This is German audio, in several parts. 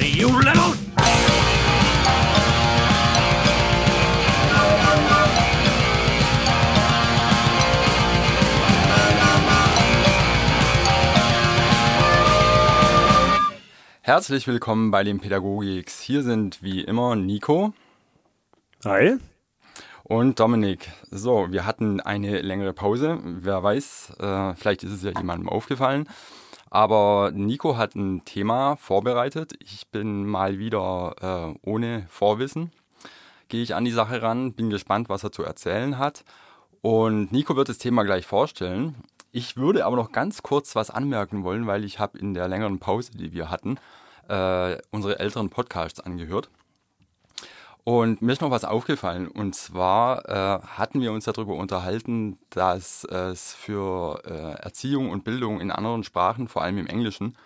You little... Herzlich willkommen bei den Pädagogiks. Hier sind wie immer Nico. Hi. Und Dominik. So, wir hatten eine längere Pause. Wer weiß, äh, vielleicht ist es ja jemandem aufgefallen. Aber Nico hat ein Thema vorbereitet. Ich bin mal wieder äh, ohne Vorwissen. Gehe ich an die Sache ran, bin gespannt, was er zu erzählen hat. Und Nico wird das Thema gleich vorstellen. Ich würde aber noch ganz kurz was anmerken wollen, weil ich habe in der längeren Pause, die wir hatten, äh, unsere älteren Podcasts angehört. Und mir ist noch was aufgefallen. Und zwar äh, hatten wir uns darüber unterhalten, dass es für äh, Erziehung und Bildung in anderen Sprachen, vor allem im Englischen,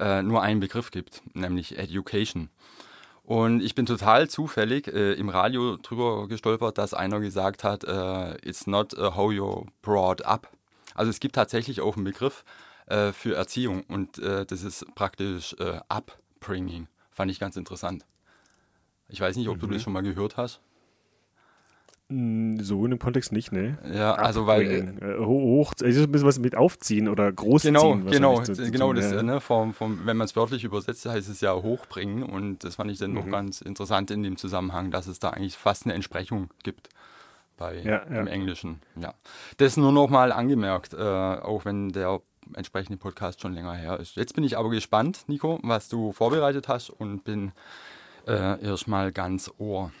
äh, nur einen Begriff gibt, nämlich Education. Und ich bin total zufällig äh, im Radio drüber gestolpert, dass einer gesagt hat, äh, it's not how you're brought up. Also es gibt tatsächlich auch einen Begriff äh, für Erziehung und das ist praktisch Upbringing. Fand ich ganz interessant. Ich weiß nicht, ob mhm. du das schon mal gehört hast. Hm, so in dem Kontext nicht, ne? Ja, also weil äh, hoch, also ein bisschen was mit aufziehen oder großziehen. Genau, genau, zu, zu genau, tun, das, ja. ne, vom, vom, wenn man es wörtlich übersetzt, heißt es ja hochbringen und das fand ich dann mhm. noch ganz interessant in dem Zusammenhang, dass es da eigentlich fast eine Entsprechung gibt bei ja, ja. im Englischen. Ja, das nur noch mal angemerkt, äh, auch wenn der entsprechende Podcast schon länger her ist. Jetzt bin ich aber gespannt, Nico, was du vorbereitet hast und bin äh, erstmal ganz Ohr.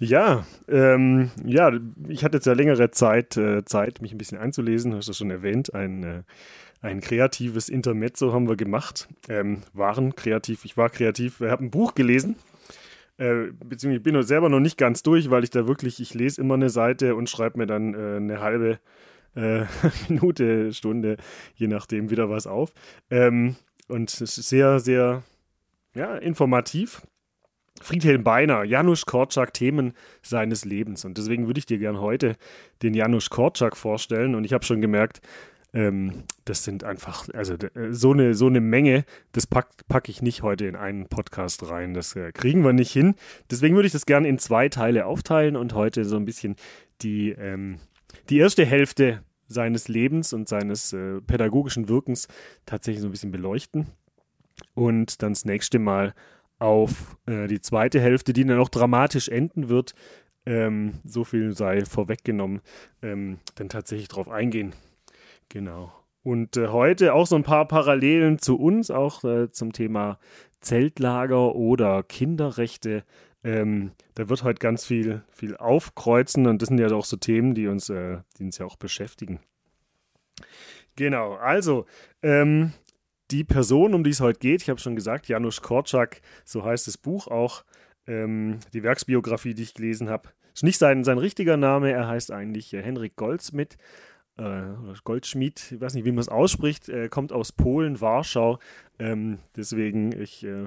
Ja, ähm, ja, ich hatte jetzt ja längere Zeit, äh, Zeit, mich ein bisschen einzulesen, hast du schon erwähnt, ein, äh, ein kreatives Intermezzo haben wir gemacht, ähm, waren kreativ, ich war kreativ, ich habe ein Buch gelesen, äh, beziehungsweise ich bin selber noch nicht ganz durch, weil ich da wirklich, ich lese immer eine Seite und schreibe mir dann äh, eine halbe äh, Minute, Stunde, je nachdem wieder was auf. Ähm, und es ist sehr, sehr ja, informativ. Friedhelm Beiner, Janusz Korczak, Themen seines Lebens. Und deswegen würde ich dir gern heute den Janusz Korczak vorstellen. Und ich habe schon gemerkt, ähm, das sind einfach, also äh, so eine, so eine Menge, das packe pack ich nicht heute in einen Podcast rein. Das äh, kriegen wir nicht hin. Deswegen würde ich das gerne in zwei Teile aufteilen und heute so ein bisschen die, ähm, die erste Hälfte seines Lebens und seines äh, pädagogischen Wirkens tatsächlich so ein bisschen beleuchten und dann das nächste Mal auf äh, die zweite Hälfte, die dann auch dramatisch enden wird. Ähm, so viel sei vorweggenommen, ähm, dann tatsächlich drauf eingehen. Genau. Und äh, heute auch so ein paar Parallelen zu uns, auch äh, zum Thema Zeltlager oder Kinderrechte. Ähm, da wird heute ganz viel, viel aufkreuzen und das sind ja auch so Themen, die uns, äh, die uns ja auch beschäftigen. Genau, also ähm, die Person, um die es heute geht, ich habe schon gesagt, Janusz Korczak, so heißt das Buch auch, ähm, die Werksbiografie, die ich gelesen habe. Ist nicht sein, sein richtiger Name, er heißt eigentlich äh, Henrik Goldsmith äh, oder Goldschmied, ich weiß nicht, wie man es ausspricht, äh, kommt aus Polen, Warschau. Ähm, deswegen, ich äh,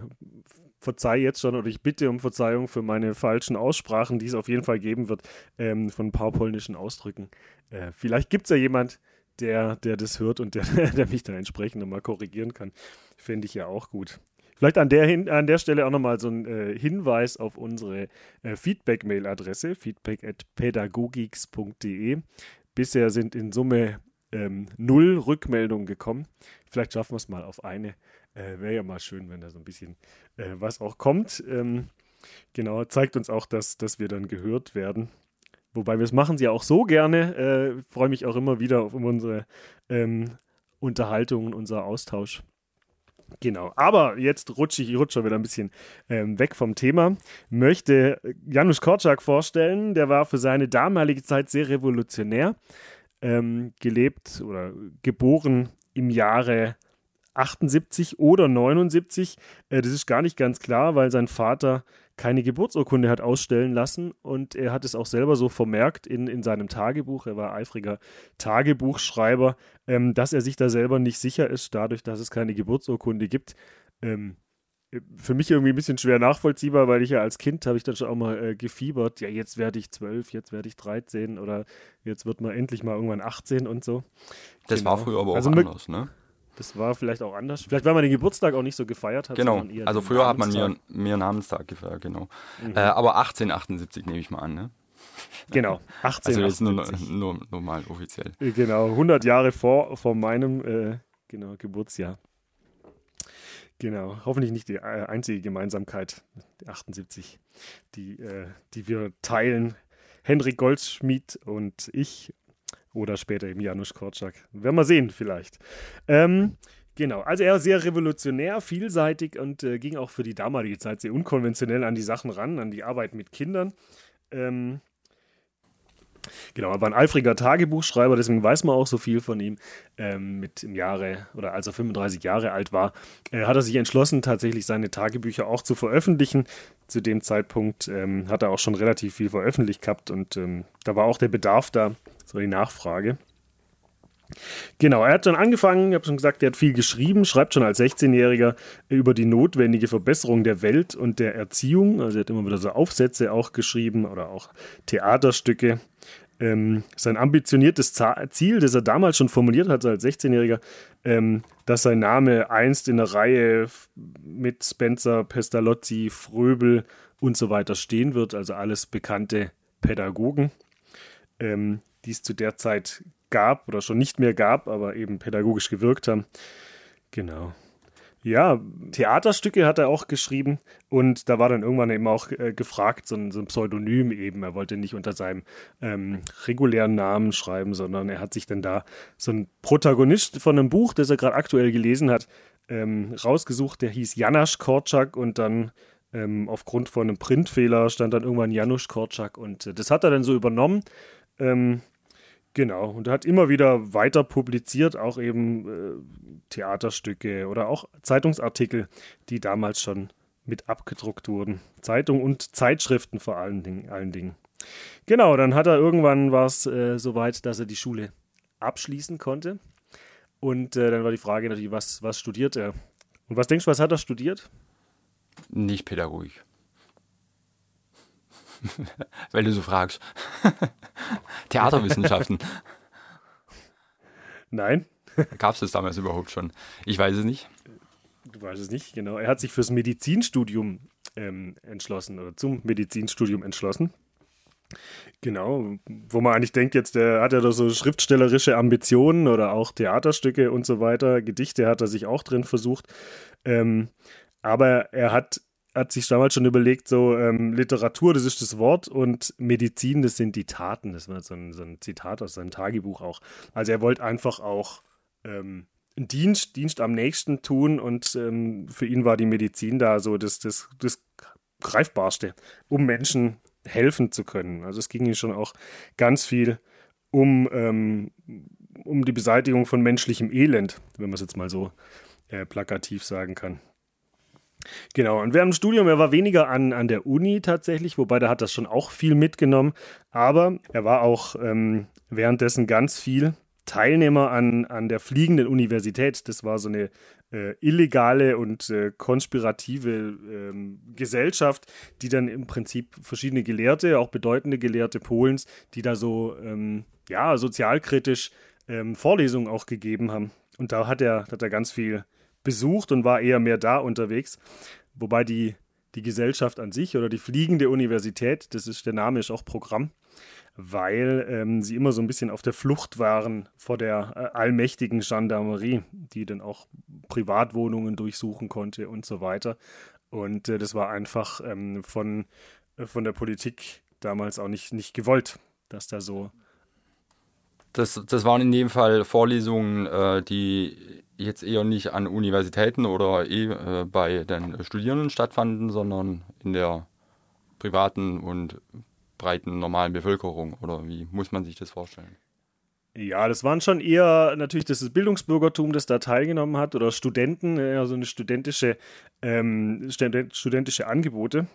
verzeihe jetzt schon oder ich bitte um Verzeihung für meine falschen Aussprachen, die es auf jeden Fall geben wird, ähm, von ein paar polnischen Ausdrücken. Äh, vielleicht gibt es ja jemand, der, der das hört und der, der mich dann entsprechend nochmal korrigieren kann. Fände ich ja auch gut. Vielleicht an der, hin, an der Stelle auch nochmal so ein äh, Hinweis auf unsere äh, Feedback-Mail-Adresse, feedback.pädagogix.de. Bisher sind in Summe ähm, null Rückmeldungen gekommen. Vielleicht schaffen wir es mal auf eine. Äh, Wäre ja mal schön, wenn da so ein bisschen äh, was auch kommt. Ähm, genau, zeigt uns auch, dass, dass wir dann gehört werden. Wobei wir es machen sie ja auch so gerne. Äh, Freue mich auch immer wieder auf unsere ähm, Unterhaltung, unser Austausch. Genau, aber jetzt rutsche ich rutsche wieder ein bisschen ähm, weg vom Thema. Möchte Janusz Korczak vorstellen, der war für seine damalige Zeit sehr revolutionär. Ähm, gelebt oder geboren im Jahre 78 oder 79. Äh, das ist gar nicht ganz klar, weil sein Vater keine Geburtsurkunde hat ausstellen lassen und er hat es auch selber so vermerkt in, in seinem Tagebuch, er war eifriger Tagebuchschreiber, ähm, dass er sich da selber nicht sicher ist, dadurch, dass es keine Geburtsurkunde gibt. Ähm, für mich irgendwie ein bisschen schwer nachvollziehbar, weil ich ja als Kind habe ich dann schon auch mal äh, gefiebert, ja, jetzt werde ich zwölf, jetzt werde ich 13 oder jetzt wird man endlich mal irgendwann 18 und so. Das genau. war früher aber auch also, anders, ne? Das war vielleicht auch anders. Vielleicht, weil man den Geburtstag auch nicht so gefeiert hat. Genau. Also früher hat man mir, mir Namenstag gefeiert, genau. Mhm. Äh, aber 1878 nehme ich mal an, ne? Genau, 1878. Also jetzt nur, nur, nur mal offiziell. Äh, genau, 100 Jahre vor, vor meinem äh, genau, Geburtsjahr. Genau, hoffentlich nicht die äh, einzige Gemeinsamkeit, die 78, die, äh, die wir teilen. Henrik Goldschmidt und ich oder später eben Janusz Korczak. Werden wir sehen, vielleicht. Ähm, genau, also er war sehr revolutionär, vielseitig und äh, ging auch für die damalige Zeit sehr unkonventionell an die Sachen ran, an die Arbeit mit Kindern. Ähm, Genau, er war ein eifriger Tagebuchschreiber, deswegen weiß man auch so viel von ihm. Ähm, mit im Jahre oder als er 35 Jahre alt war, äh, hat er sich entschlossen, tatsächlich seine Tagebücher auch zu veröffentlichen. Zu dem Zeitpunkt ähm, hat er auch schon relativ viel veröffentlicht gehabt und ähm, da war auch der Bedarf da, so die Nachfrage. Genau, er hat dann angefangen, ich habe schon gesagt, er hat viel geschrieben, schreibt schon als 16-Jähriger über die notwendige Verbesserung der Welt und der Erziehung. Also er hat immer wieder so Aufsätze auch geschrieben oder auch Theaterstücke ähm, sein ambitioniertes Ziel, das er damals schon formuliert hat als 16-Jähriger, ähm, dass sein Name einst in der Reihe mit Spencer, Pestalozzi, Fröbel und so weiter stehen wird, also alles bekannte Pädagogen, ähm, die es zu der Zeit gab oder schon nicht mehr gab, aber eben pädagogisch gewirkt haben. Genau. Ja, Theaterstücke hat er auch geschrieben und da war dann irgendwann eben auch äh, gefragt, so ein, so ein, Pseudonym eben. Er wollte nicht unter seinem ähm, regulären Namen schreiben, sondern er hat sich dann da so ein Protagonist von einem Buch, das er gerade aktuell gelesen hat, ähm, rausgesucht. Der hieß Janasch Korczak und dann ähm, aufgrund von einem Printfehler stand dann irgendwann Janusz Korczak und äh, das hat er dann so übernommen. Ähm, Genau, und er hat immer wieder weiter publiziert, auch eben äh, Theaterstücke oder auch Zeitungsartikel, die damals schon mit abgedruckt wurden. Zeitung und Zeitschriften vor allen Dingen. Allen Dingen. Genau, dann hat er irgendwann war es äh, soweit, dass er die Schule abschließen konnte. Und äh, dann war die Frage natürlich, was, was studiert er? Und was denkst du, was hat er studiert? Nicht Pädagogik. Weil du so fragst. Theaterwissenschaften. Nein. Gab es das damals überhaupt schon? Ich weiß es nicht. Du weißt es nicht, genau. Er hat sich fürs Medizinstudium ähm, entschlossen oder zum Medizinstudium entschlossen. Genau, wo man eigentlich denkt, jetzt der hat ja doch so schriftstellerische Ambitionen oder auch Theaterstücke und so weiter. Gedichte hat er sich auch drin versucht. Ähm, aber er hat hat sich damals schon überlegt, so ähm, Literatur, das ist das Wort und Medizin, das sind die Taten. Das war so ein, so ein Zitat aus seinem Tagebuch auch. Also er wollte einfach auch ähm, Dienst, Dienst am nächsten tun und ähm, für ihn war die Medizin da so das, das, das Greifbarste, um Menschen helfen zu können. Also es ging ihm schon auch ganz viel um, ähm, um die Beseitigung von menschlichem Elend, wenn man es jetzt mal so äh, plakativ sagen kann. Genau, und während dem Studium, er war weniger an, an der Uni tatsächlich, wobei da hat das schon auch viel mitgenommen, aber er war auch ähm, währenddessen ganz viel Teilnehmer an, an der fliegenden Universität. Das war so eine äh, illegale und äh, konspirative äh, Gesellschaft, die dann im Prinzip verschiedene Gelehrte, auch bedeutende Gelehrte Polens, die da so ähm, ja, sozialkritisch ähm, Vorlesungen auch gegeben haben. Und da hat er, hat er ganz viel besucht und war eher mehr da unterwegs. Wobei die, die Gesellschaft an sich oder die fliegende Universität, das ist der Name, ist auch Programm, weil ähm, sie immer so ein bisschen auf der Flucht waren vor der äh, allmächtigen Gendarmerie, die dann auch Privatwohnungen durchsuchen konnte und so weiter. Und äh, das war einfach ähm, von, äh, von der Politik damals auch nicht, nicht gewollt, dass da so. Das, das waren in dem Fall Vorlesungen, äh, die jetzt eher nicht an Universitäten oder eh äh, bei den Studierenden stattfanden, sondern in der privaten und breiten normalen Bevölkerung. Oder wie muss man sich das vorstellen? Ja, das waren schon eher natürlich das Bildungsbürgertum, das da teilgenommen hat, oder Studenten, also eine studentische, ähm, studentische Angebote.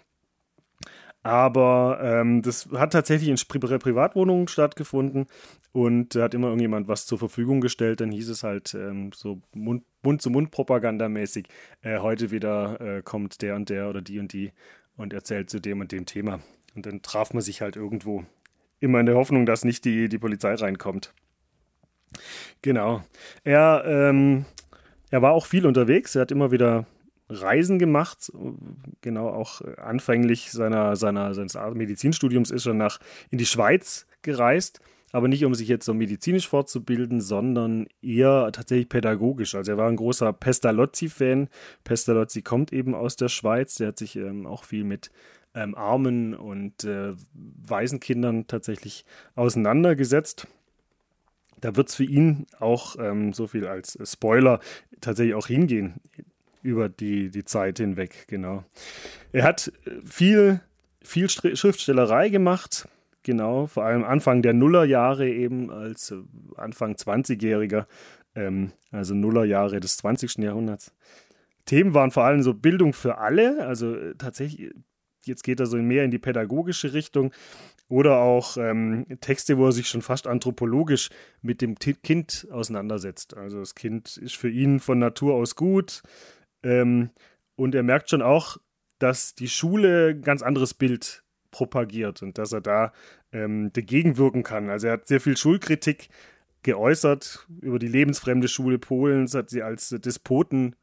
Aber ähm, das hat tatsächlich in Pri Privatwohnungen stattgefunden und hat immer irgendjemand was zur Verfügung gestellt. Dann hieß es halt ähm, so Mund-zu-Mund-Propaganda-mäßig, äh, heute wieder äh, kommt der und der oder die und die und erzählt zu dem und dem Thema. Und dann traf man sich halt irgendwo. Immer in der Hoffnung, dass nicht die, die Polizei reinkommt. Genau. Er ähm, er war auch viel unterwegs. Er hat immer wieder Reisen gemacht. Genau auch anfänglich seiner, seiner, seines Medizinstudiums ist er nach, in die Schweiz gereist aber nicht um sich jetzt so medizinisch fortzubilden, sondern eher tatsächlich pädagogisch. Also er war ein großer Pestalozzi-Fan. Pestalozzi kommt eben aus der Schweiz, der hat sich ähm, auch viel mit ähm, Armen und äh, Waisenkindern tatsächlich auseinandergesetzt. Da wird es für ihn auch so viel als Spoiler tatsächlich auch hingehen über die, die Zeit hinweg, genau. Er hat äh, viel, viel Schriftstellerei gemacht, Genau, vor allem Anfang der Nullerjahre eben als äh, Anfang 20-Jähriger, ähm, also Nullerjahre des 20. Jahrhunderts. Themen waren vor allem so Bildung für alle, also äh, tatsächlich, jetzt geht er so mehr in die pädagogische Richtung oder auch ähm, Texte, wo er sich schon fast anthropologisch mit dem Kind auseinandersetzt. Also das Kind ist für ihn von Natur aus gut ähm, und er merkt schon auch, dass die Schule ein ganz anderes Bild propagiert und dass er da ähm, dagegen wirken kann. Also er hat sehr viel Schulkritik geäußert über die lebensfremde Schule Polens, hat sie als Despoten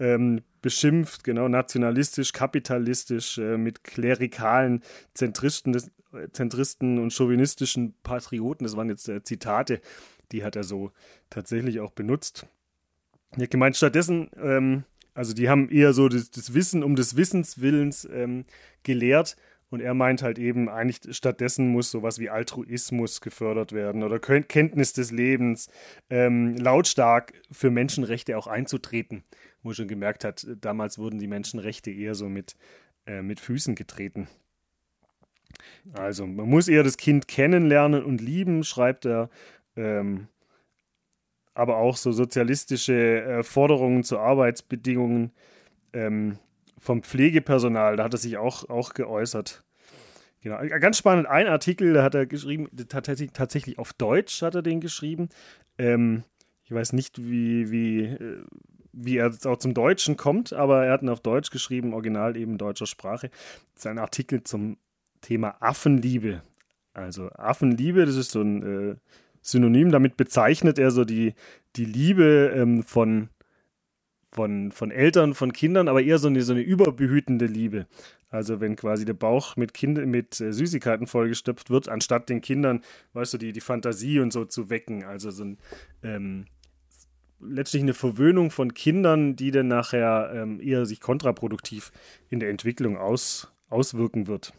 ähm, beschimpft, genau nationalistisch, kapitalistisch, äh, mit klerikalen Zentristen, des, äh, Zentristen und chauvinistischen Patrioten. Das waren jetzt äh, Zitate, die hat er so tatsächlich auch benutzt. Er hat gemeint, stattdessen, ähm, also die haben eher so das, das Wissen um des Wissens Willens ähm, gelehrt und er meint halt eben, eigentlich stattdessen muss sowas wie Altruismus gefördert werden oder Kenntnis des Lebens, ähm, lautstark für Menschenrechte auch einzutreten. Wo schon gemerkt hat, damals wurden die Menschenrechte eher so mit, äh, mit Füßen getreten. Also, man muss eher das Kind kennenlernen und lieben, schreibt er. Ähm, aber auch so sozialistische äh, Forderungen zu Arbeitsbedingungen ähm, vom Pflegepersonal, da hat er sich auch, auch geäußert. Genau, ganz spannend, ein Artikel, da hat er geschrieben, tatsächlich, tatsächlich auf Deutsch hat er den geschrieben. Ähm, ich weiß nicht, wie, wie, äh, wie er auch zum Deutschen kommt, aber er hat ihn auf Deutsch geschrieben, original eben deutscher Sprache. Das ist ein Artikel zum Thema Affenliebe. Also Affenliebe, das ist so ein äh, Synonym, damit bezeichnet er so die, die Liebe ähm, von von, von Eltern, von Kindern, aber eher so eine, so eine überbehütende Liebe. Also wenn quasi der Bauch mit, kind, mit äh, Süßigkeiten vollgestopft wird, anstatt den Kindern, weißt du, die, die Fantasie und so zu wecken. Also so ein, ähm, letztlich eine Verwöhnung von Kindern, die dann nachher ähm, eher sich kontraproduktiv in der Entwicklung aus, auswirken wird.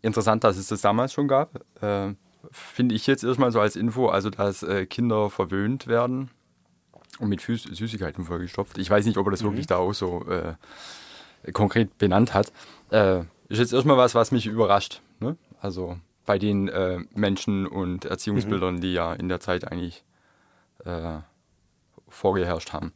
Interessant, dass es das damals schon gab. Äh, Finde ich jetzt erstmal so als Info, also dass äh, Kinder verwöhnt werden und mit Süß Süßigkeiten vollgestopft. Ich weiß nicht, ob er das mhm. wirklich da auch so äh, konkret benannt hat. Äh, ist jetzt erstmal was, was mich überrascht. Ne? Also bei den äh, Menschen und Erziehungsbildern, mhm. die ja in der Zeit eigentlich äh, vorgeherrscht haben.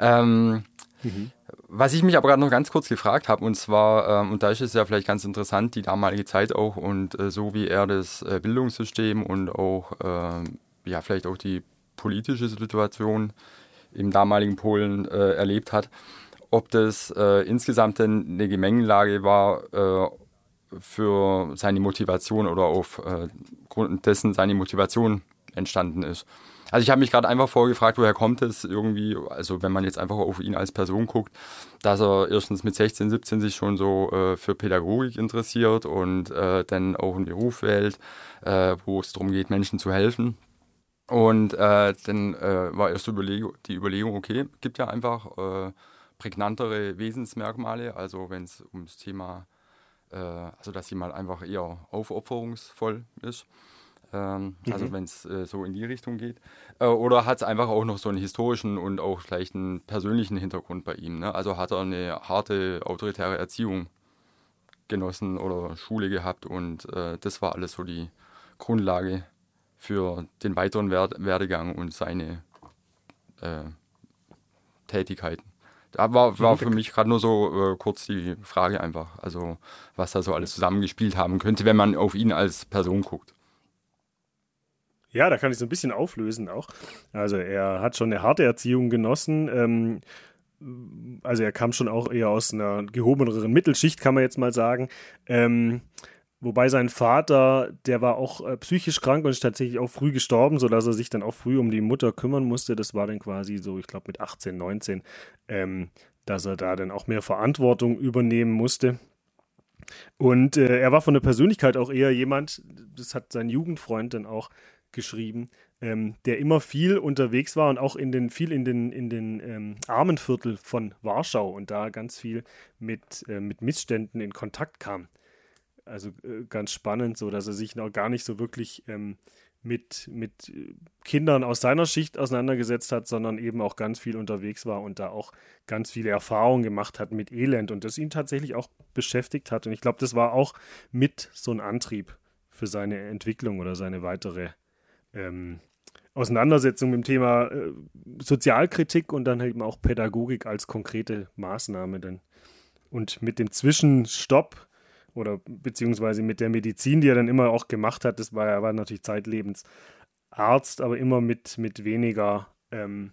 Ähm, mhm. Was ich mich aber gerade noch ganz kurz gefragt habe, und zwar, ähm, und da ist es ja vielleicht ganz interessant, die damalige Zeit auch und äh, so wie er das äh, Bildungssystem und auch, ähm, ja, vielleicht auch die politische Situation im damaligen Polen äh, erlebt hat, ob das äh, insgesamt eine Gemengenlage war äh, für seine Motivation oder aufgrund äh, dessen seine Motivation entstanden ist. Also ich habe mich gerade einfach vorgefragt, woher kommt es irgendwie, also wenn man jetzt einfach auf ihn als Person guckt, dass er erstens mit 16, 17 sich schon so äh, für Pädagogik interessiert und äh, dann auch einen Beruf wählt, äh, wo es darum geht, Menschen zu helfen. Und äh, dann äh, war erst Überlegung, die Überlegung, okay, gibt ja einfach äh, prägnantere Wesensmerkmale, also wenn es ums Thema, also dass jemand einfach eher aufopferungsvoll ist. Ähm, mhm. Also wenn es äh, so in die Richtung geht. Äh, oder hat es einfach auch noch so einen historischen und auch vielleicht einen persönlichen Hintergrund bei ihm. Ne? Also hat er eine harte autoritäre Erziehung genossen oder Schule gehabt und das war alles so die Grundlage für den weiteren Werdegang und seine äh, Tätigkeiten. Da war, war für mich gerade nur so äh, kurz die Frage einfach, also was da so alles zusammengespielt haben könnte, wenn man auf ihn als Person guckt. Ja, da kann ich so ein bisschen auflösen auch. Also er hat schon eine harte Erziehung genossen. Ähm, also er kam schon auch eher aus einer gehobeneren Mittelschicht, kann man jetzt mal sagen. Ähm, Wobei sein Vater, der war auch äh, psychisch krank und ist tatsächlich auch früh gestorben, sodass er sich dann auch früh um die Mutter kümmern musste. Das war dann quasi so, ich glaube, mit 18, 19, ähm, dass er da dann auch mehr Verantwortung übernehmen musste. Und äh, er war von der Persönlichkeit auch eher jemand, das hat sein Jugendfreund dann auch geschrieben, ähm, der immer viel unterwegs war und auch in den, viel in den, in den ähm, Armenviertel von Warschau und da ganz viel mit, äh, mit Missständen in Kontakt kam. Also äh, ganz spannend, so dass er sich noch gar nicht so wirklich ähm, mit, mit Kindern aus seiner Schicht auseinandergesetzt hat, sondern eben auch ganz viel unterwegs war und da auch ganz viele Erfahrungen gemacht hat mit Elend und das ihn tatsächlich auch beschäftigt hat. Und ich glaube, das war auch mit so ein Antrieb für seine Entwicklung oder seine weitere ähm, Auseinandersetzung mit dem Thema äh, Sozialkritik und dann eben auch Pädagogik als konkrete Maßnahme. Denn. Und mit dem Zwischenstopp oder beziehungsweise mit der Medizin, die er dann immer auch gemacht hat, das war er war natürlich zeitlebens Arzt, aber immer mit, mit weniger, ähm,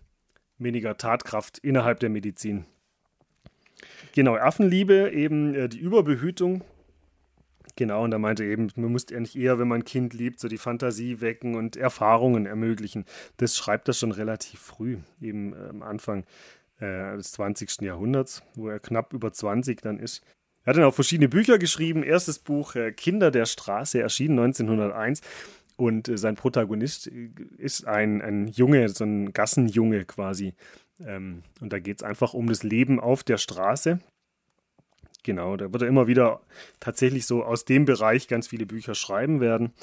weniger Tatkraft innerhalb der Medizin. Genau, Affenliebe, eben äh, die Überbehütung. Genau, und da meinte eben, man muss eigentlich eher, wenn man ein Kind liebt, so die Fantasie wecken und Erfahrungen ermöglichen. Das schreibt er schon relativ früh, eben äh, am Anfang äh, des 20. Jahrhunderts, wo er knapp über 20 dann ist. Er hat dann auch verschiedene Bücher geschrieben. Erstes Buch äh, Kinder der Straße erschien 1901 und äh, sein Protagonist äh, ist ein, ein Junge, so ein Gassenjunge quasi. Ähm, und da geht es einfach um das Leben auf der Straße. Genau, da wird er immer wieder tatsächlich so aus dem Bereich ganz viele Bücher schreiben werden.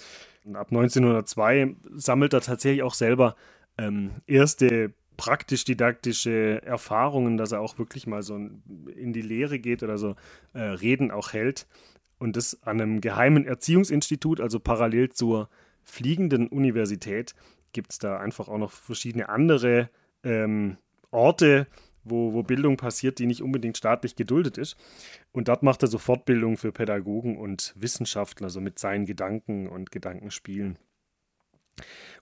Und ab 1902 sammelt er tatsächlich auch selber ähm, erste praktisch-didaktische Erfahrungen, dass er auch wirklich mal so in die Lehre geht oder so äh, Reden auch hält. Und das an einem geheimen Erziehungsinstitut, also parallel zur fliegenden Universität, gibt es da einfach auch noch verschiedene andere ähm, Orte, wo, wo Bildung passiert, die nicht unbedingt staatlich geduldet ist. Und dort macht er so Fortbildung für Pädagogen und Wissenschaftler, so mit seinen Gedanken und Gedankenspielen.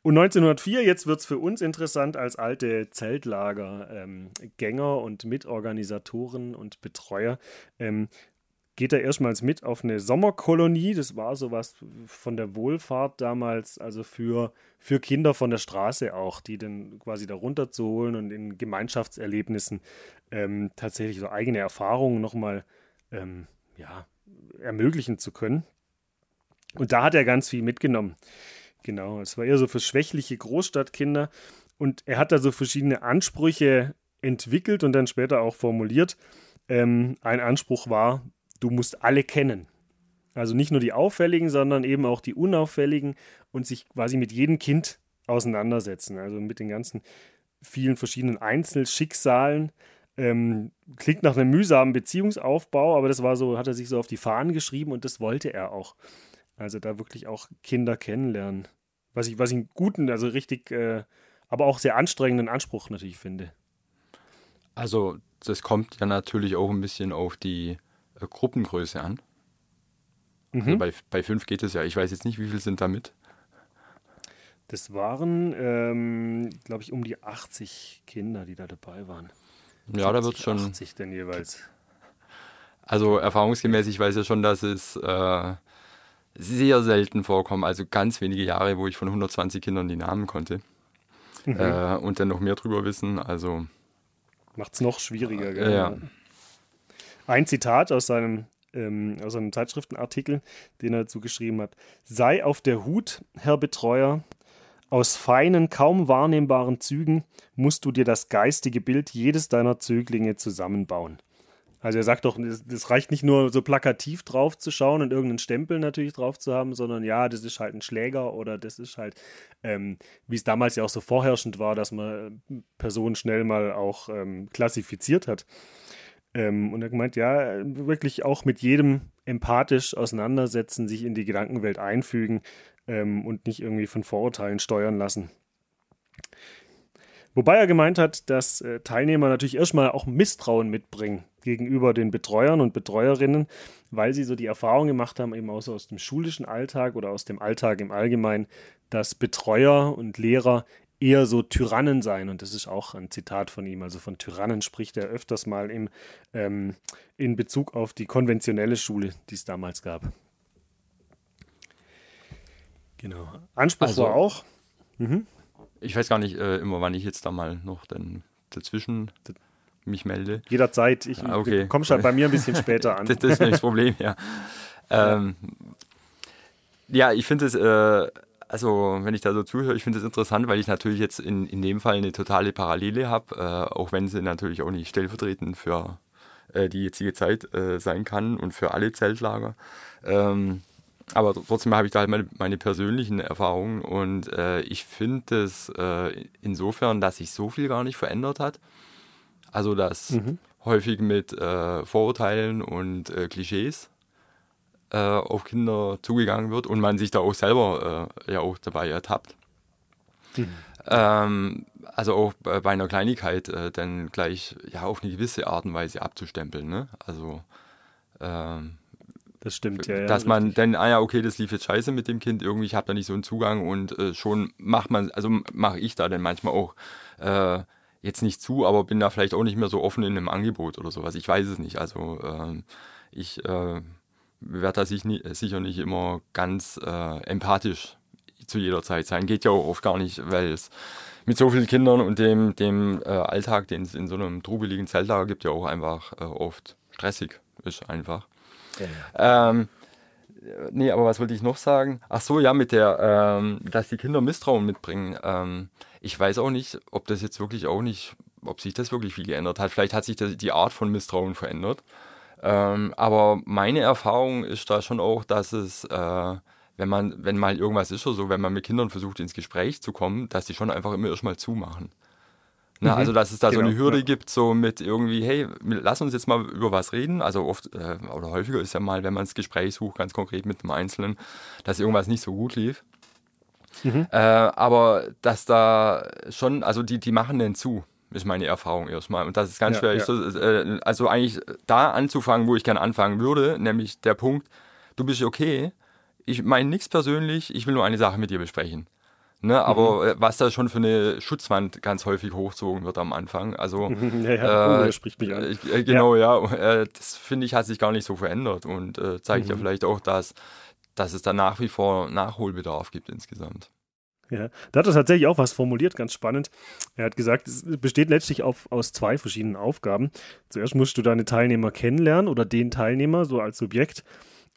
Und 1904, jetzt wird es für uns interessant als alte Zeltlagergänger ähm, und Mitorganisatoren und Betreuer, ähm, geht er erstmals mit auf eine Sommerkolonie. Das war sowas von der Wohlfahrt damals, also für, für Kinder von der Straße auch, die dann quasi da runterzuholen und in Gemeinschaftserlebnissen ähm, tatsächlich so eigene Erfahrungen nochmal ähm, ja, ermöglichen zu können. Und da hat er ganz viel mitgenommen. Genau, es war eher so für schwächliche Großstadtkinder. Und er hat da so verschiedene Ansprüche entwickelt und dann später auch formuliert. Ähm, ein Anspruch war, du musst alle kennen. Also nicht nur die auffälligen, sondern eben auch die unauffälligen und sich quasi mit jedem Kind auseinandersetzen. Also mit den ganzen vielen verschiedenen Einzelschicksalen. Ähm, klingt nach einem mühsamen Beziehungsaufbau, aber das war so, hat er sich so auf die Fahnen geschrieben und das wollte er auch. Also da wirklich auch Kinder kennenlernen. Was ich, was ich einen guten, also richtig, äh, aber auch sehr anstrengenden Anspruch natürlich finde. Also das kommt ja natürlich auch ein bisschen auf die Gruppengröße an. Also mhm. Also bei, bei fünf geht es ja. Ich weiß jetzt nicht, wie viele sind da mit. Das waren, ähm, glaube ich, um die 80 Kinder, die da dabei waren. Ja, da wird schon. 80 denn jeweils. Also erfahrungsgemäß, ich weiß ja schon, dass es äh, sehr selten vorkommen. Also ganz wenige Jahre, wo ich von 120 Kindern die Namen konnte. Mhm. Äh, und dann noch mehr drüber wissen. Also. Macht es noch schwieriger, gell? Ja. Ein Zitat aus seinem, ähm, aus einem Zeitschriftenartikel, den er dazu geschrieben hat. Sei auf der Hut, Herr Betreuer. Aus feinen, kaum wahrnehmbaren Zügen musst du dir das geistige Bild jedes deiner Zöglinge zusammenbauen. Also er sagt doch, es reicht nicht nur so plakativ drauf zu schauen und irgendeinen Stempel natürlich drauf zu haben, sondern ja, das ist halt ein Schläger oder das ist halt, ähm, wie es damals ja auch so vorherrschend war, dass man Personen schnell mal auch ähm, klassifiziert hat. Ähm, und er meint, ja, wirklich auch mit jedem empathisch auseinandersetzen, sich in die Gedankenwelt einfügen ähm, und nicht irgendwie von Vorurteilen steuern lassen. Wobei er gemeint hat, dass äh, Teilnehmer natürlich erstmal auch Misstrauen mitbringen gegenüber den Betreuern und Betreuerinnen, weil sie so die Erfahrung gemacht haben, eben auch aus dem schulischen Alltag oder aus dem Alltag im Allgemeinen, dass Betreuer und Lehrer eher so Tyrannen seien. Und das ist auch ein Zitat von ihm. Also von Tyrannen spricht er öfters mal im, ähm, in Bezug auf die konventionelle Schule, die es damals gab. Genau. Anspruch also, war auch. Mhm. Ich weiß gar nicht äh, immer, wann ich jetzt da mal noch dann dazwischen mich melde. Jederzeit. Ich ah, okay. komme schon bei mir ein bisschen später an. das, das ist nicht das Problem, ja. Ähm, ja, ich finde es, äh, also wenn ich da so zuhöre, ich finde es interessant, weil ich natürlich jetzt in, in dem Fall eine totale Parallele habe, äh, auch wenn sie natürlich auch nicht stellvertretend für äh, die jetzige Zeit äh, sein kann und für alle Zeltlager. Ähm, aber trotzdem habe ich da halt meine, meine persönlichen Erfahrungen und äh, ich finde es äh, insofern, dass sich so viel gar nicht verändert hat. Also dass mhm. häufig mit äh, Vorurteilen und Klischees äh, auf Kinder zugegangen wird und man sich da auch selber äh, ja auch dabei ertappt. Mhm. Ähm, also auch bei einer Kleinigkeit äh, dann gleich ja auf eine gewisse Art und Weise abzustempeln. Ne? Also ähm, das stimmt, ja. Dass ja, man richtig. dann, ah ja, okay, das lief jetzt scheiße mit dem Kind, irgendwie, ich habe da nicht so einen Zugang und äh, schon macht man, also mache ich da dann manchmal auch äh, jetzt nicht zu, aber bin da vielleicht auch nicht mehr so offen in einem Angebot oder sowas. Ich weiß es nicht. Also äh, ich äh, werde da sich nie, sicher nicht immer ganz äh, empathisch zu jeder Zeit sein. Geht ja auch oft gar nicht, weil es mit so vielen Kindern und dem, dem äh, Alltag, den es in so einem trubeligen Zeltlager gibt, ja auch einfach äh, oft stressig ist einfach. Ja. Ähm, nee, aber was wollte ich noch sagen? Ach so, ja, mit der, ähm, dass die Kinder Misstrauen mitbringen. Ähm, ich weiß auch nicht, ob das jetzt wirklich auch nicht, ob sich das wirklich viel geändert hat. Vielleicht hat sich das, die Art von Misstrauen verändert. Ähm, aber meine Erfahrung ist da schon auch, dass es, äh, wenn man, wenn mal irgendwas ist oder so, wenn man mit Kindern versucht, ins Gespräch zu kommen, dass die schon einfach immer erstmal zumachen. Ne? Mhm. Also, dass es da genau, so eine Hürde ja. gibt, so mit irgendwie, hey, lass uns jetzt mal über was reden. Also oft äh, oder häufiger ist ja mal, wenn man das Gespräch sucht, ganz konkret mit einem Einzelnen, dass irgendwas nicht so gut lief. Mhm. Äh, aber dass da schon, also die, die machen den zu, ist meine Erfahrung erstmal. Und das ist ganz ja, schwer. Ja. So, äh, also eigentlich da anzufangen, wo ich gerne anfangen würde, nämlich der Punkt, du bist okay, ich meine nichts persönlich, ich will nur eine Sache mit dir besprechen. Ne, aber mhm. Äh, was da schon für eine Schutzwand ganz häufig hochzogen wird am Anfang. Also ja, ja. Äh, oh, spricht mich an. Äh, genau, ja. ja. Äh, das finde ich hat sich gar nicht so verändert und äh, zeigt mhm. ja vielleicht auch, dass, dass es da nach wie vor Nachholbedarf gibt insgesamt. Ja, da hat er tatsächlich auch was formuliert, ganz spannend. Er hat gesagt, es besteht letztlich auf, aus zwei verschiedenen Aufgaben. Zuerst musst du deine Teilnehmer kennenlernen oder den Teilnehmer so als Subjekt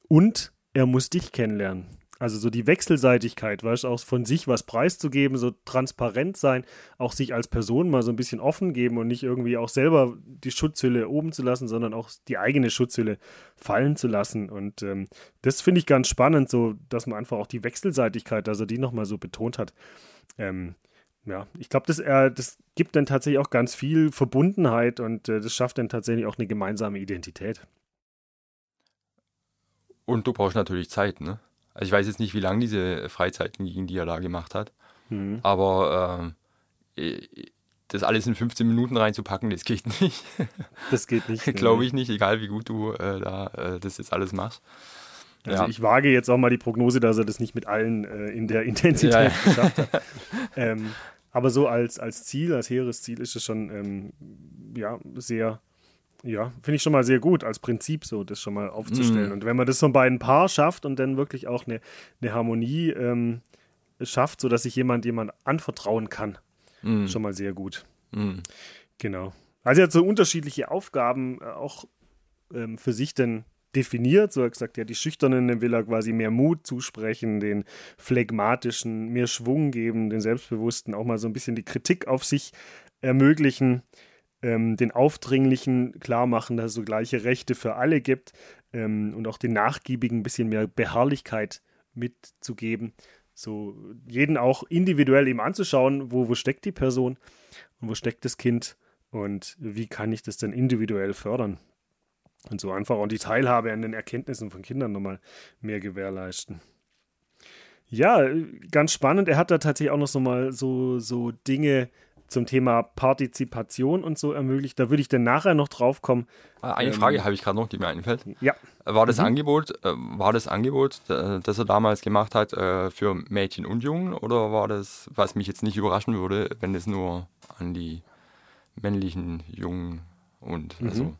und er muss dich kennenlernen. Also so die Wechselseitigkeit, weißt du, auch von sich was preiszugeben, so transparent sein, auch sich als Person mal so ein bisschen offen geben und nicht irgendwie auch selber die Schutzhülle oben zu lassen, sondern auch die eigene Schutzhülle fallen zu lassen. Und ähm, das finde ich ganz spannend, so dass man einfach auch die Wechselseitigkeit, also die nochmal so betont hat. Ähm, ja, ich glaube, das, äh, das gibt dann tatsächlich auch ganz viel Verbundenheit und äh, das schafft dann tatsächlich auch eine gemeinsame Identität. Und du brauchst natürlich Zeit, ne? Also ich weiß jetzt nicht, wie lange diese Freizeiten gingen, die er da gemacht hat. Mhm. Aber äh, das alles in 15 Minuten reinzupacken, das geht nicht. Das geht nicht. Glaube ich nicht, egal wie gut du äh, da äh, das jetzt alles machst. Also ja. ich wage jetzt auch mal die Prognose, dass er das nicht mit allen äh, in der Intensität ja. geschafft hat. ähm, aber so als, als Ziel, als hehres Ziel ist es schon ähm, ja, sehr ja, finde ich schon mal sehr gut als Prinzip so, das schon mal aufzustellen. Mm. Und wenn man das so bei ein Paar schafft und dann wirklich auch eine, eine Harmonie ähm, schafft, sodass sich jemand jemand anvertrauen kann, mm. schon mal sehr gut. Mm. Genau. Also er hat so unterschiedliche Aufgaben äh, auch ähm, für sich dann definiert. So er hat gesagt, ja, die Schüchternen will er quasi mehr Mut zusprechen, den Phlegmatischen mehr Schwung geben, den Selbstbewussten auch mal so ein bisschen die Kritik auf sich ermöglichen ähm, den Aufdringlichen klar machen, dass es so gleiche Rechte für alle gibt ähm, und auch den Nachgiebigen ein bisschen mehr Beharrlichkeit mitzugeben. So jeden auch individuell eben anzuschauen, wo, wo steckt die Person und wo steckt das Kind und wie kann ich das dann individuell fördern. Und so einfach auch die Teilhabe an den Erkenntnissen von Kindern nochmal mehr gewährleisten. Ja, ganz spannend. Er hat da tatsächlich auch noch so mal so, so Dinge zum Thema Partizipation und so ermöglicht. Da würde ich dann nachher noch drauf kommen. Ah, eine ähm, Frage habe ich gerade noch, die mir einfällt. Ja. War das mhm. Angebot, äh, war das Angebot, das er damals gemacht hat, äh, für Mädchen und Jungen oder war das, was mich jetzt nicht überraschen würde, wenn es nur an die männlichen Jungen und mhm. also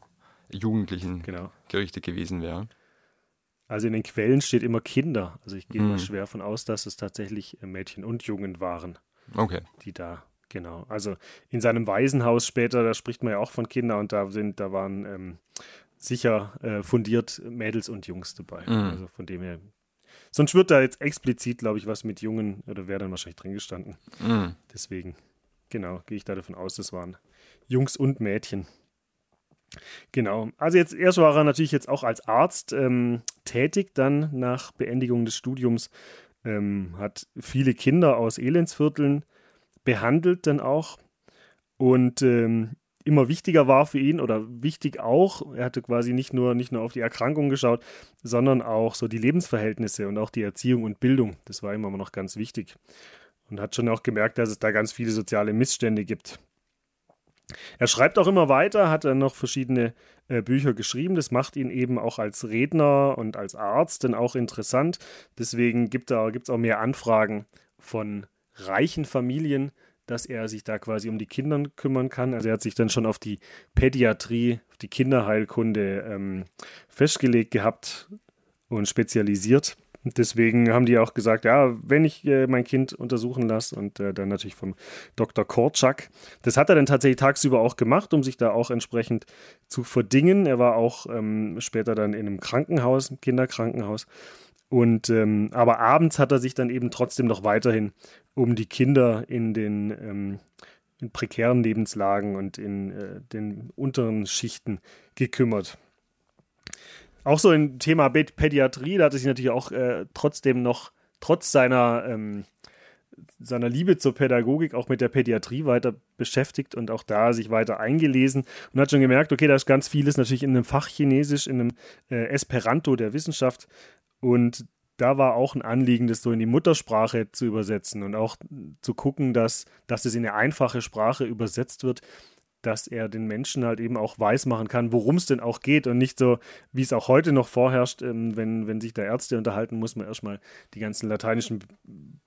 Jugendlichen genau. gerichtet gewesen wäre? Also in den Quellen steht immer Kinder. Also ich gehe mhm. schwer von aus, dass es tatsächlich äh, Mädchen und Jungen waren, okay. die da, genau. Also in seinem Waisenhaus später, da spricht man ja auch von Kindern und da sind, da waren ähm, sicher äh, fundiert Mädels und Jungs dabei. Mhm. Also von dem her. Sonst wird da jetzt explizit, glaube ich, was mit Jungen, oder wäre dann wahrscheinlich drin gestanden. Mhm. Deswegen, genau, gehe ich da davon aus, das waren Jungs und Mädchen. Genau. Also jetzt erst war er natürlich jetzt auch als Arzt ähm, tätig, dann nach Beendigung des Studiums ähm, hat viele Kinder aus Elendsvierteln behandelt dann auch und ähm, immer wichtiger war für ihn oder wichtig auch, er hatte quasi nicht nur, nicht nur auf die Erkrankung geschaut, sondern auch so die Lebensverhältnisse und auch die Erziehung und Bildung. Das war immer noch ganz wichtig. Und hat schon auch gemerkt, dass es da ganz viele soziale Missstände gibt. Er schreibt auch immer weiter, hat dann noch verschiedene äh, Bücher geschrieben. Das macht ihn eben auch als Redner und als Arzt dann auch interessant. Deswegen gibt es auch mehr Anfragen von reichen Familien, dass er sich da quasi um die Kinder kümmern kann. Also er hat sich dann schon auf die Pädiatrie, auf die Kinderheilkunde ähm, festgelegt gehabt und spezialisiert. Deswegen haben die auch gesagt, ja, wenn ich äh, mein Kind untersuchen lasse und äh, dann natürlich vom Dr. Korczak. Das hat er dann tatsächlich tagsüber auch gemacht, um sich da auch entsprechend zu verdingen. Er war auch ähm, später dann in einem Krankenhaus, Kinderkrankenhaus. Und ähm, aber abends hat er sich dann eben trotzdem noch weiterhin um die Kinder in den ähm, in prekären Lebenslagen und in äh, den unteren Schichten gekümmert. Auch so ein Thema Pädiatrie, da hat er sich natürlich auch äh, trotzdem noch, trotz seiner, ähm, seiner Liebe zur Pädagogik, auch mit der Pädiatrie weiter beschäftigt und auch da sich weiter eingelesen und hat schon gemerkt, okay, da ist ganz vieles natürlich in einem Fach Chinesisch, in einem äh, Esperanto der Wissenschaft und da war auch ein Anliegen, das so in die Muttersprache zu übersetzen und auch zu gucken, dass, dass es in eine einfache Sprache übersetzt wird, dass er den Menschen halt eben auch weismachen kann, worum es denn auch geht und nicht so, wie es auch heute noch vorherrscht, ähm, wenn, wenn sich da Ärzte unterhalten, muss man erstmal die ganzen lateinischen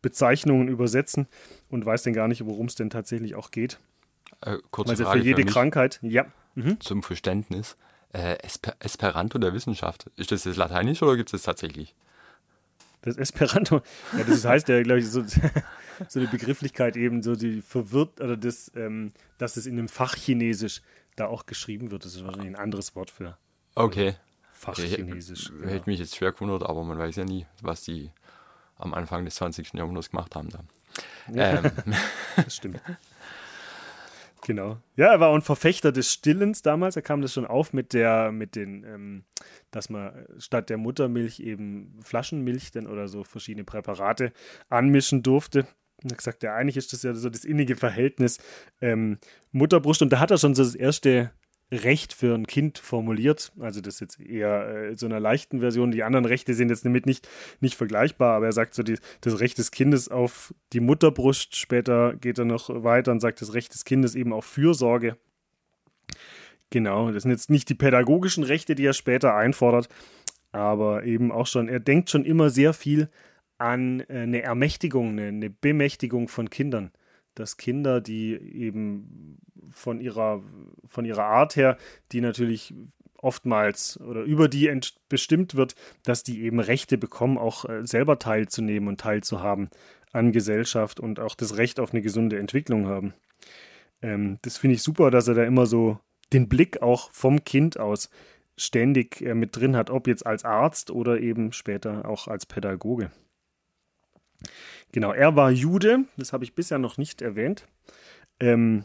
Bezeichnungen übersetzen und weiß dann gar nicht, worum es denn tatsächlich auch geht. Äh, kurze also Frage für jede für Krankheit, ja. Mhm. Zum Verständnis. Äh, Esper Esperanto der Wissenschaft, ist das jetzt lateinisch oder gibt es das tatsächlich? Das Esperanto, ja, das heißt ja, glaube ich, so, so eine Begrifflichkeit eben, so die verwirrt, oder das, ähm, dass es in einem Fachchinesisch da auch geschrieben wird. Das ist wahrscheinlich ein anderes Wort für okay. Fachchinesisch. Okay, hätte mich jetzt schwer gewundert, aber man weiß ja nie, was die am Anfang des 20. Jahrhunderts gemacht haben da. Ja, ähm. Das stimmt. Genau. Ja, er war ein Verfechter des Stillens damals. Er kam das schon auf mit der, mit den, ähm, dass man statt der Muttermilch eben Flaschenmilch denn oder so verschiedene Präparate anmischen durfte. Er hat gesagt, ja, eigentlich ist das ja so das innige Verhältnis ähm, Mutterbrust. Und da hat er schon so das erste Recht für ein Kind formuliert. Also das ist jetzt eher äh, so einer leichten Version. Die anderen Rechte sind jetzt damit nicht, nicht vergleichbar, aber er sagt so die, das Recht des Kindes auf die Mutterbrust. Später geht er noch weiter und sagt das Recht des Kindes eben auf Fürsorge. Genau, das sind jetzt nicht die pädagogischen Rechte, die er später einfordert, aber eben auch schon, er denkt schon immer sehr viel an äh, eine Ermächtigung, eine, eine Bemächtigung von Kindern dass Kinder, die eben von ihrer, von ihrer Art her, die natürlich oftmals oder über die bestimmt wird, dass die eben Rechte bekommen, auch äh, selber teilzunehmen und teilzuhaben an Gesellschaft und auch das Recht auf eine gesunde Entwicklung haben. Ähm, das finde ich super, dass er da immer so den Blick auch vom Kind aus ständig äh, mit drin hat, ob jetzt als Arzt oder eben später auch als Pädagoge. Genau, er war Jude, das habe ich bisher noch nicht erwähnt. Ähm,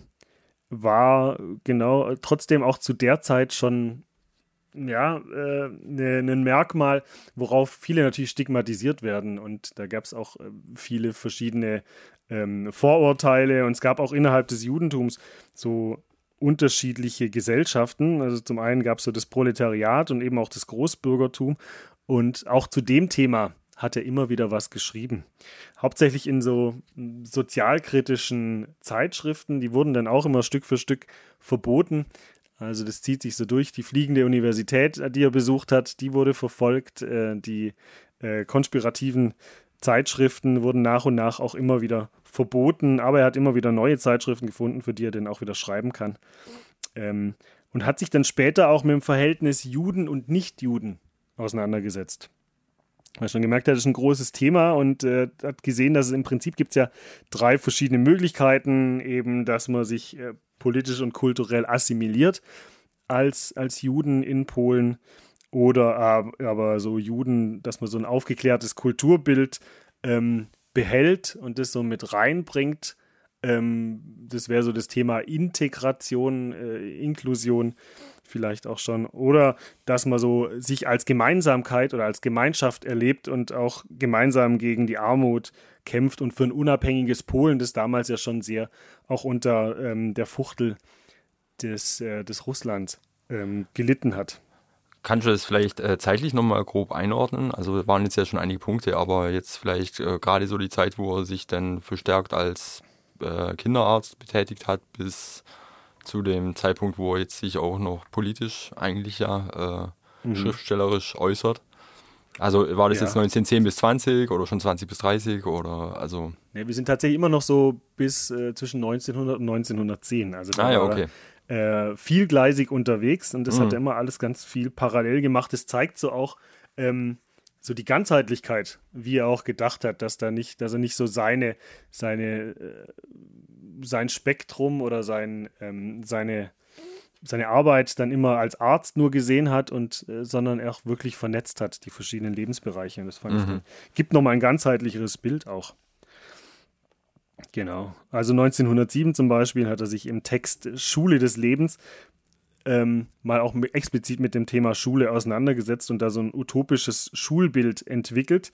war genau trotzdem auch zu der Zeit schon ja, äh, ne, ein Merkmal, worauf viele natürlich stigmatisiert werden. Und da gab es auch äh, viele verschiedene ähm, Vorurteile und es gab auch innerhalb des Judentums so unterschiedliche Gesellschaften. Also zum einen gab es so das Proletariat und eben auch das Großbürgertum. Und auch zu dem Thema hat er immer wieder was geschrieben. Hauptsächlich in so sozialkritischen Zeitschriften, die wurden dann auch immer Stück für Stück verboten. Also das zieht sich so durch. Die fliegende Universität, die er besucht hat, die wurde verfolgt. Äh, die äh, konspirativen Zeitschriften wurden nach und nach auch immer wieder verboten, aber er hat immer wieder neue Zeitschriften gefunden, für die er dann auch wieder schreiben kann. Ähm, und hat sich dann später auch mit dem Verhältnis Juden und Nichtjuden auseinandergesetzt. Weil schon gemerkt hat, das ist ein großes Thema und äh, hat gesehen, dass es im Prinzip gibt es ja drei verschiedene Möglichkeiten, eben, dass man sich äh, politisch und kulturell assimiliert als, als Juden in Polen oder äh, aber so Juden, dass man so ein aufgeklärtes Kulturbild ähm, behält und das so mit reinbringt. Ähm, das wäre so das Thema Integration, äh, Inklusion vielleicht auch schon. Oder dass man so sich als Gemeinsamkeit oder als Gemeinschaft erlebt und auch gemeinsam gegen die Armut kämpft und für ein unabhängiges Polen, das damals ja schon sehr auch unter ähm, der Fuchtel des, äh, des Russlands ähm, gelitten hat. Kannst du das vielleicht äh, zeitlich nochmal grob einordnen? Also waren jetzt ja schon einige Punkte, aber jetzt vielleicht äh, gerade so die Zeit, wo er sich dann verstärkt als äh, Kinderarzt betätigt hat, bis zu dem Zeitpunkt, wo er jetzt sich auch noch politisch eigentlich ja äh, mhm. schriftstellerisch äußert. Also war das ja. jetzt 1910 bis 20 oder schon 20 bis 30 oder also? Ja, wir sind tatsächlich immer noch so bis äh, zwischen 1900 und 1910. Also ah ja, okay. Äh, vielgleisig unterwegs und das mhm. hat er immer alles ganz viel parallel gemacht. Das zeigt so auch ähm, so die Ganzheitlichkeit, wie er auch gedacht hat, dass da nicht, dass er nicht so seine, seine äh, sein Spektrum oder sein, ähm, seine, seine Arbeit dann immer als Arzt nur gesehen hat und äh, sondern auch wirklich vernetzt hat, die verschiedenen Lebensbereiche. Und das fand mhm. ich, gibt nochmal ein ganzheitlicheres Bild auch. Genau. Also 1907 zum Beispiel hat er sich im Text Schule des Lebens ähm, mal auch explizit mit dem Thema Schule auseinandergesetzt und da so ein utopisches Schulbild entwickelt,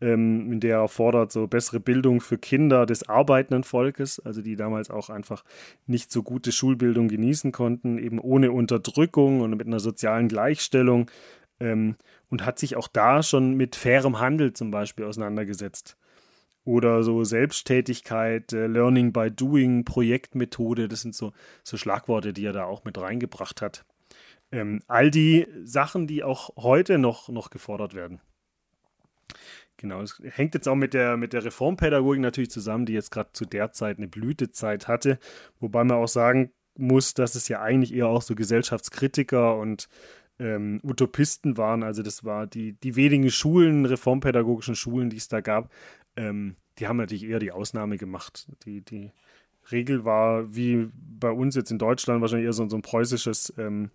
ähm, in der er fordert so bessere Bildung für Kinder des arbeitenden Volkes, also die damals auch einfach nicht so gute Schulbildung genießen konnten, eben ohne Unterdrückung und mit einer sozialen Gleichstellung ähm, und hat sich auch da schon mit fairem Handel zum Beispiel auseinandergesetzt. Oder so Selbsttätigkeit, äh, Learning by Doing, Projektmethode, das sind so, so Schlagworte, die er da auch mit reingebracht hat. Ähm, all die Sachen, die auch heute noch, noch gefordert werden. Genau, es hängt jetzt auch mit der, mit der Reformpädagogik natürlich zusammen, die jetzt gerade zu der Zeit eine Blütezeit hatte. Wobei man auch sagen muss, dass es ja eigentlich eher auch so Gesellschaftskritiker und ähm, Utopisten waren. Also das war die, die wenigen Schulen, reformpädagogischen Schulen, die es da gab, ähm, die haben natürlich eher die Ausnahme gemacht. Die, die Regel war, wie bei uns jetzt in Deutschland, wahrscheinlich eher so, so ein preußisches ähm,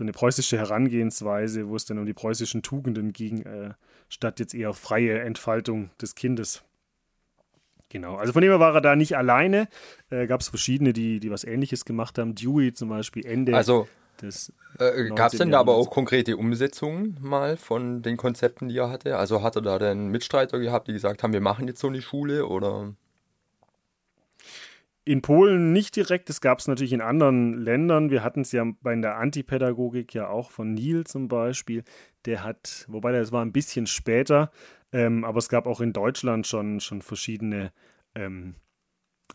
so eine preußische Herangehensweise, wo es dann um die preußischen Tugenden ging, äh, statt jetzt eher freie Entfaltung des Kindes. Genau, also von dem her war er da nicht alleine. Äh, Gab es verschiedene, die, die was Ähnliches gemacht haben. Dewey zum Beispiel Ende also, des. Äh, Gab es denn da aber auch konkrete Umsetzungen mal von den Konzepten, die er hatte? Also hat er da denn Mitstreiter gehabt, die gesagt haben, wir machen jetzt so eine Schule oder? In Polen nicht direkt, das gab es natürlich in anderen Ländern. Wir hatten es ja bei der Antipädagogik ja auch von Niel zum Beispiel. Der hat, wobei das war ein bisschen später, ähm, aber es gab auch in Deutschland schon, schon verschiedene ähm,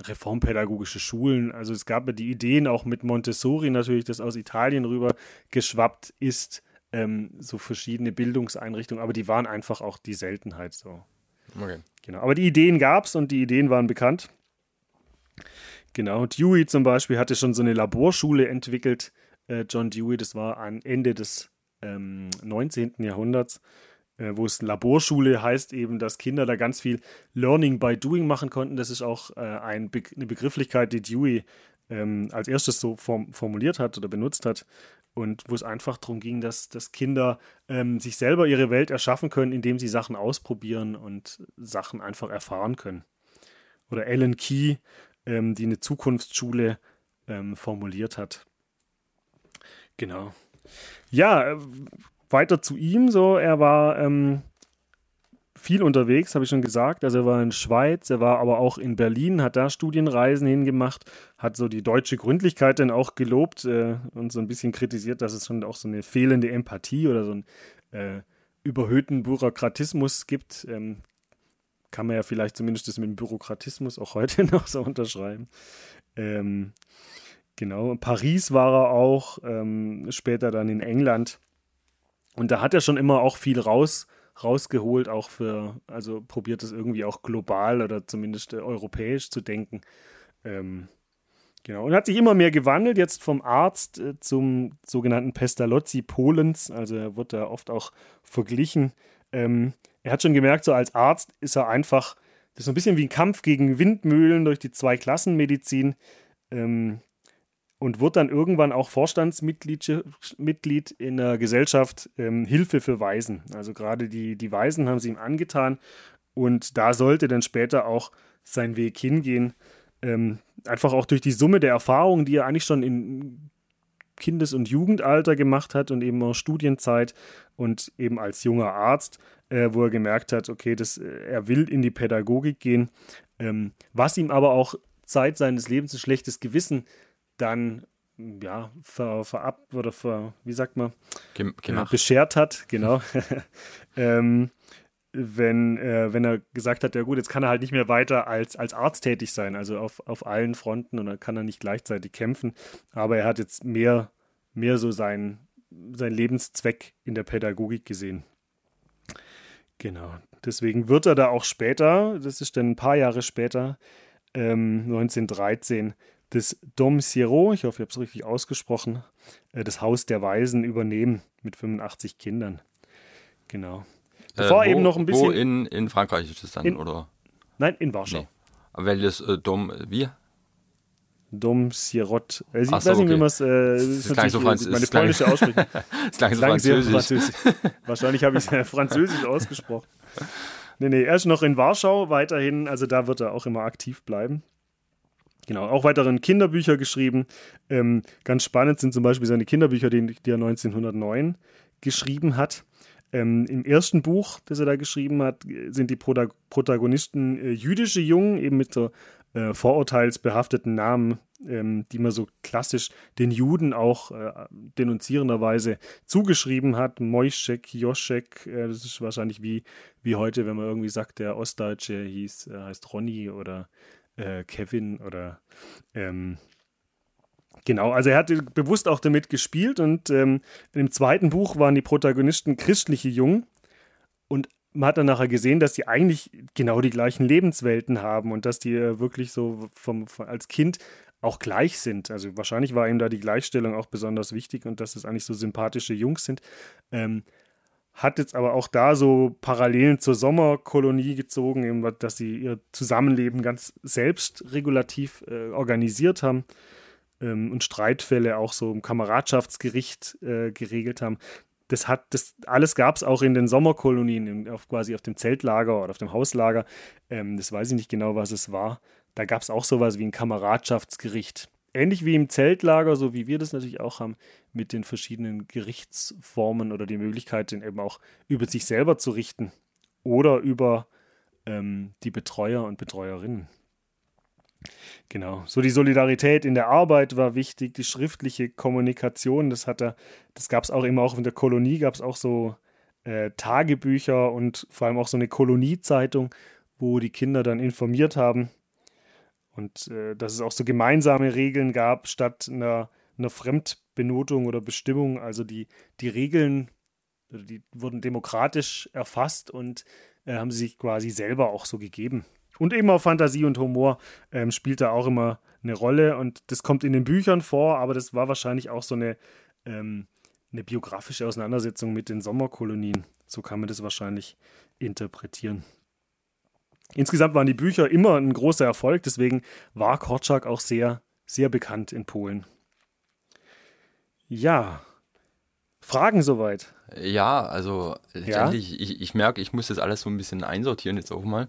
reformpädagogische Schulen. Also es gab ja die Ideen auch mit Montessori natürlich, das aus Italien rüber geschwappt ist, ähm, so verschiedene Bildungseinrichtungen, aber die waren einfach auch die Seltenheit so. Okay. Genau. Aber die Ideen gab es und die Ideen waren bekannt. Genau, Dewey zum Beispiel hatte schon so eine Laborschule entwickelt. Äh, John Dewey, das war am Ende des ähm, 19. Jahrhunderts, wo es Laborschule heißt eben, dass Kinder da ganz viel Learning by Doing machen konnten. Das ist auch äh, ein Be eine Begrifflichkeit, die Dewey ähm, als erstes so form formuliert hat oder benutzt hat. Und wo es einfach darum ging, dass, dass Kinder ähm, sich selber ihre Welt erschaffen können, indem sie Sachen ausprobieren und Sachen einfach erfahren können. Oder Alan Key ähm, die eine Zukunftsschule ähm, formuliert hat. Genau. Ja, äh, weiter zu ihm so. Er war ähm, viel unterwegs, habe ich schon gesagt. Also er war in Schweiz, er war aber auch in Berlin, hat da Studienreisen hingemacht, hat so die deutsche Gründlichkeit dann auch gelobt äh, und so ein bisschen kritisiert, dass es schon auch so eine fehlende Empathie oder so einen äh, überhöhten Bürokratismus gibt. Ähm, kann man ja vielleicht zumindest das mit dem Bürokratismus auch heute noch so unterschreiben. Ähm, genau, Paris war er auch, ähm, später dann in England. Und da hat er schon immer auch viel raus, rausgeholt, auch für, also probiert es irgendwie auch global oder zumindest äh, europäisch zu denken. Ähm, genau, und hat sich immer mehr gewandelt, jetzt vom Arzt äh, zum sogenannten Pestalozzi Polens. Also er wird da oft auch verglichen ähm, er hat schon gemerkt, so als Arzt ist er einfach, das ist so ein bisschen wie ein Kampf gegen Windmühlen durch die Zwei-Klassen-Medizin. Ähm, und wird dann irgendwann auch Vorstandsmitglied Mitglied in der Gesellschaft ähm, Hilfe für Waisen. Also gerade die, die Waisen haben sie ihm angetan und da sollte dann später auch sein Weg hingehen. Ähm, einfach auch durch die Summe der Erfahrungen, die er eigentlich schon in Kindes- und Jugendalter gemacht hat und eben auch Studienzeit und eben als junger Arzt, äh, wo er gemerkt hat, okay, das, äh, er will in die Pädagogik gehen, ähm, was ihm aber auch Zeit seines Lebens ein schlechtes Gewissen dann ja, ver, verab oder ver, wie sagt man, Gem äh, beschert hat, genau. ähm, wenn, äh, wenn er gesagt hat, ja gut, jetzt kann er halt nicht mehr weiter als, als Arzt tätig sein, also auf, auf allen Fronten und dann kann er nicht gleichzeitig kämpfen, aber er hat jetzt mehr, mehr so seinen, seinen Lebenszweck in der Pädagogik gesehen. Genau, deswegen wird er da auch später, das ist dann ein paar Jahre später, ähm, 1913, das Dom Siro, ich hoffe, ich habe es richtig ausgesprochen, äh, das Haus der Weisen übernehmen mit 85 Kindern. Genau. Bevor äh, wo, eben noch ein bisschen. Wo in, in Frankreich ist das dann, in, oder? Nein, in Warschau. Nee. Aber welches äh, Dom, wie? Dom Sirot. Äh, ich weiß nicht, okay. wie man es. Äh, das ist klang so Franz meine polnische Aussprache. das klang so französisch. französisch. Wahrscheinlich habe ich es französisch ausgesprochen. Nee, nee, er ist noch in Warschau weiterhin, also da wird er auch immer aktiv bleiben. Genau, auch weitere Kinderbücher geschrieben. Ähm, ganz spannend sind zum Beispiel seine Kinderbücher, die, die er 1909 geschrieben hat. Ähm, Im ersten Buch, das er da geschrieben hat, sind die Prota Protagonisten äh, jüdische Jungen, eben mit so äh, vorurteilsbehafteten Namen, ähm, die man so klassisch den Juden auch äh, denunzierenderweise zugeschrieben hat. Moischek, Joschek, äh, das ist wahrscheinlich wie, wie heute, wenn man irgendwie sagt, der Ostdeutsche hieß, äh, heißt Ronny oder äh, Kevin oder ähm, Genau, also er hat bewusst auch damit gespielt und ähm, im zweiten Buch waren die Protagonisten christliche Jungen und man hat dann nachher gesehen, dass die eigentlich genau die gleichen Lebenswelten haben und dass die äh, wirklich so vom, vom, als Kind auch gleich sind. Also wahrscheinlich war ihm da die Gleichstellung auch besonders wichtig und dass es eigentlich so sympathische Jungs sind. Ähm, hat jetzt aber auch da so Parallelen zur Sommerkolonie gezogen, eben, dass sie ihr Zusammenleben ganz selbstregulativ äh, organisiert haben ähm, und Streitfälle auch so im Kameradschaftsgericht äh, geregelt haben. Das hat, das alles gab es auch in den Sommerkolonien, in, auf, quasi auf dem Zeltlager oder auf dem Hauslager. Ähm, das weiß ich nicht genau, was es war. Da gab es auch sowas wie ein Kameradschaftsgericht ähnlich wie im Zeltlager, so wie wir das natürlich auch haben, mit den verschiedenen Gerichtsformen oder die Möglichkeit, den eben auch über sich selber zu richten oder über ähm, die Betreuer und Betreuerinnen. Genau. So die Solidarität in der Arbeit war wichtig, die schriftliche Kommunikation, das hat er, das gab es auch immer auch in der Kolonie, gab es auch so äh, Tagebücher und vor allem auch so eine Koloniezeitung, wo die Kinder dann informiert haben und äh, dass es auch so gemeinsame Regeln gab, statt einer, einer Fremdbenotung oder Bestimmung. Also die, die Regeln, die wurden demokratisch erfasst und äh, haben sich quasi selber auch so gegeben. Und eben auch Fantasie und Humor ähm, spielt da auch immer eine Rolle. Und das kommt in den Büchern vor, aber das war wahrscheinlich auch so eine, ähm, eine biografische Auseinandersetzung mit den Sommerkolonien. So kann man das wahrscheinlich interpretieren. Insgesamt waren die Bücher immer ein großer Erfolg, deswegen war Korczak auch sehr, sehr bekannt in Polen. Ja, Fragen soweit? Ja, also letztendlich, ja? ich, ich merke, ich muss das alles so ein bisschen einsortieren jetzt auch mal.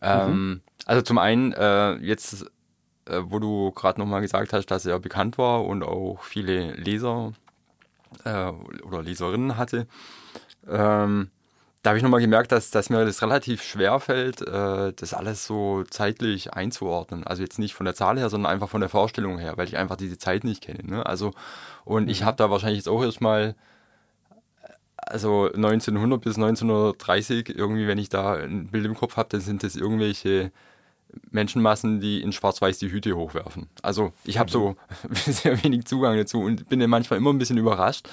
Ähm, mhm. Also zum einen, äh, jetzt, äh, wo du gerade nochmal gesagt hast, dass er bekannt war und auch viele Leser äh, oder Leserinnen hatte, ähm, da habe ich nochmal gemerkt, dass, dass mir das relativ schwer fällt, äh, das alles so zeitlich einzuordnen. Also jetzt nicht von der Zahl her, sondern einfach von der Vorstellung her, weil ich einfach diese Zeit nicht kenne. Ne? Also, und mhm. ich habe da wahrscheinlich jetzt auch erstmal, also 1900 bis 1930, irgendwie, wenn ich da ein Bild im Kopf habe, dann sind das irgendwelche Menschenmassen, die in Schwarz-Weiß die Hüte hochwerfen. Also ich habe so mhm. sehr wenig Zugang dazu und bin dann manchmal immer ein bisschen überrascht,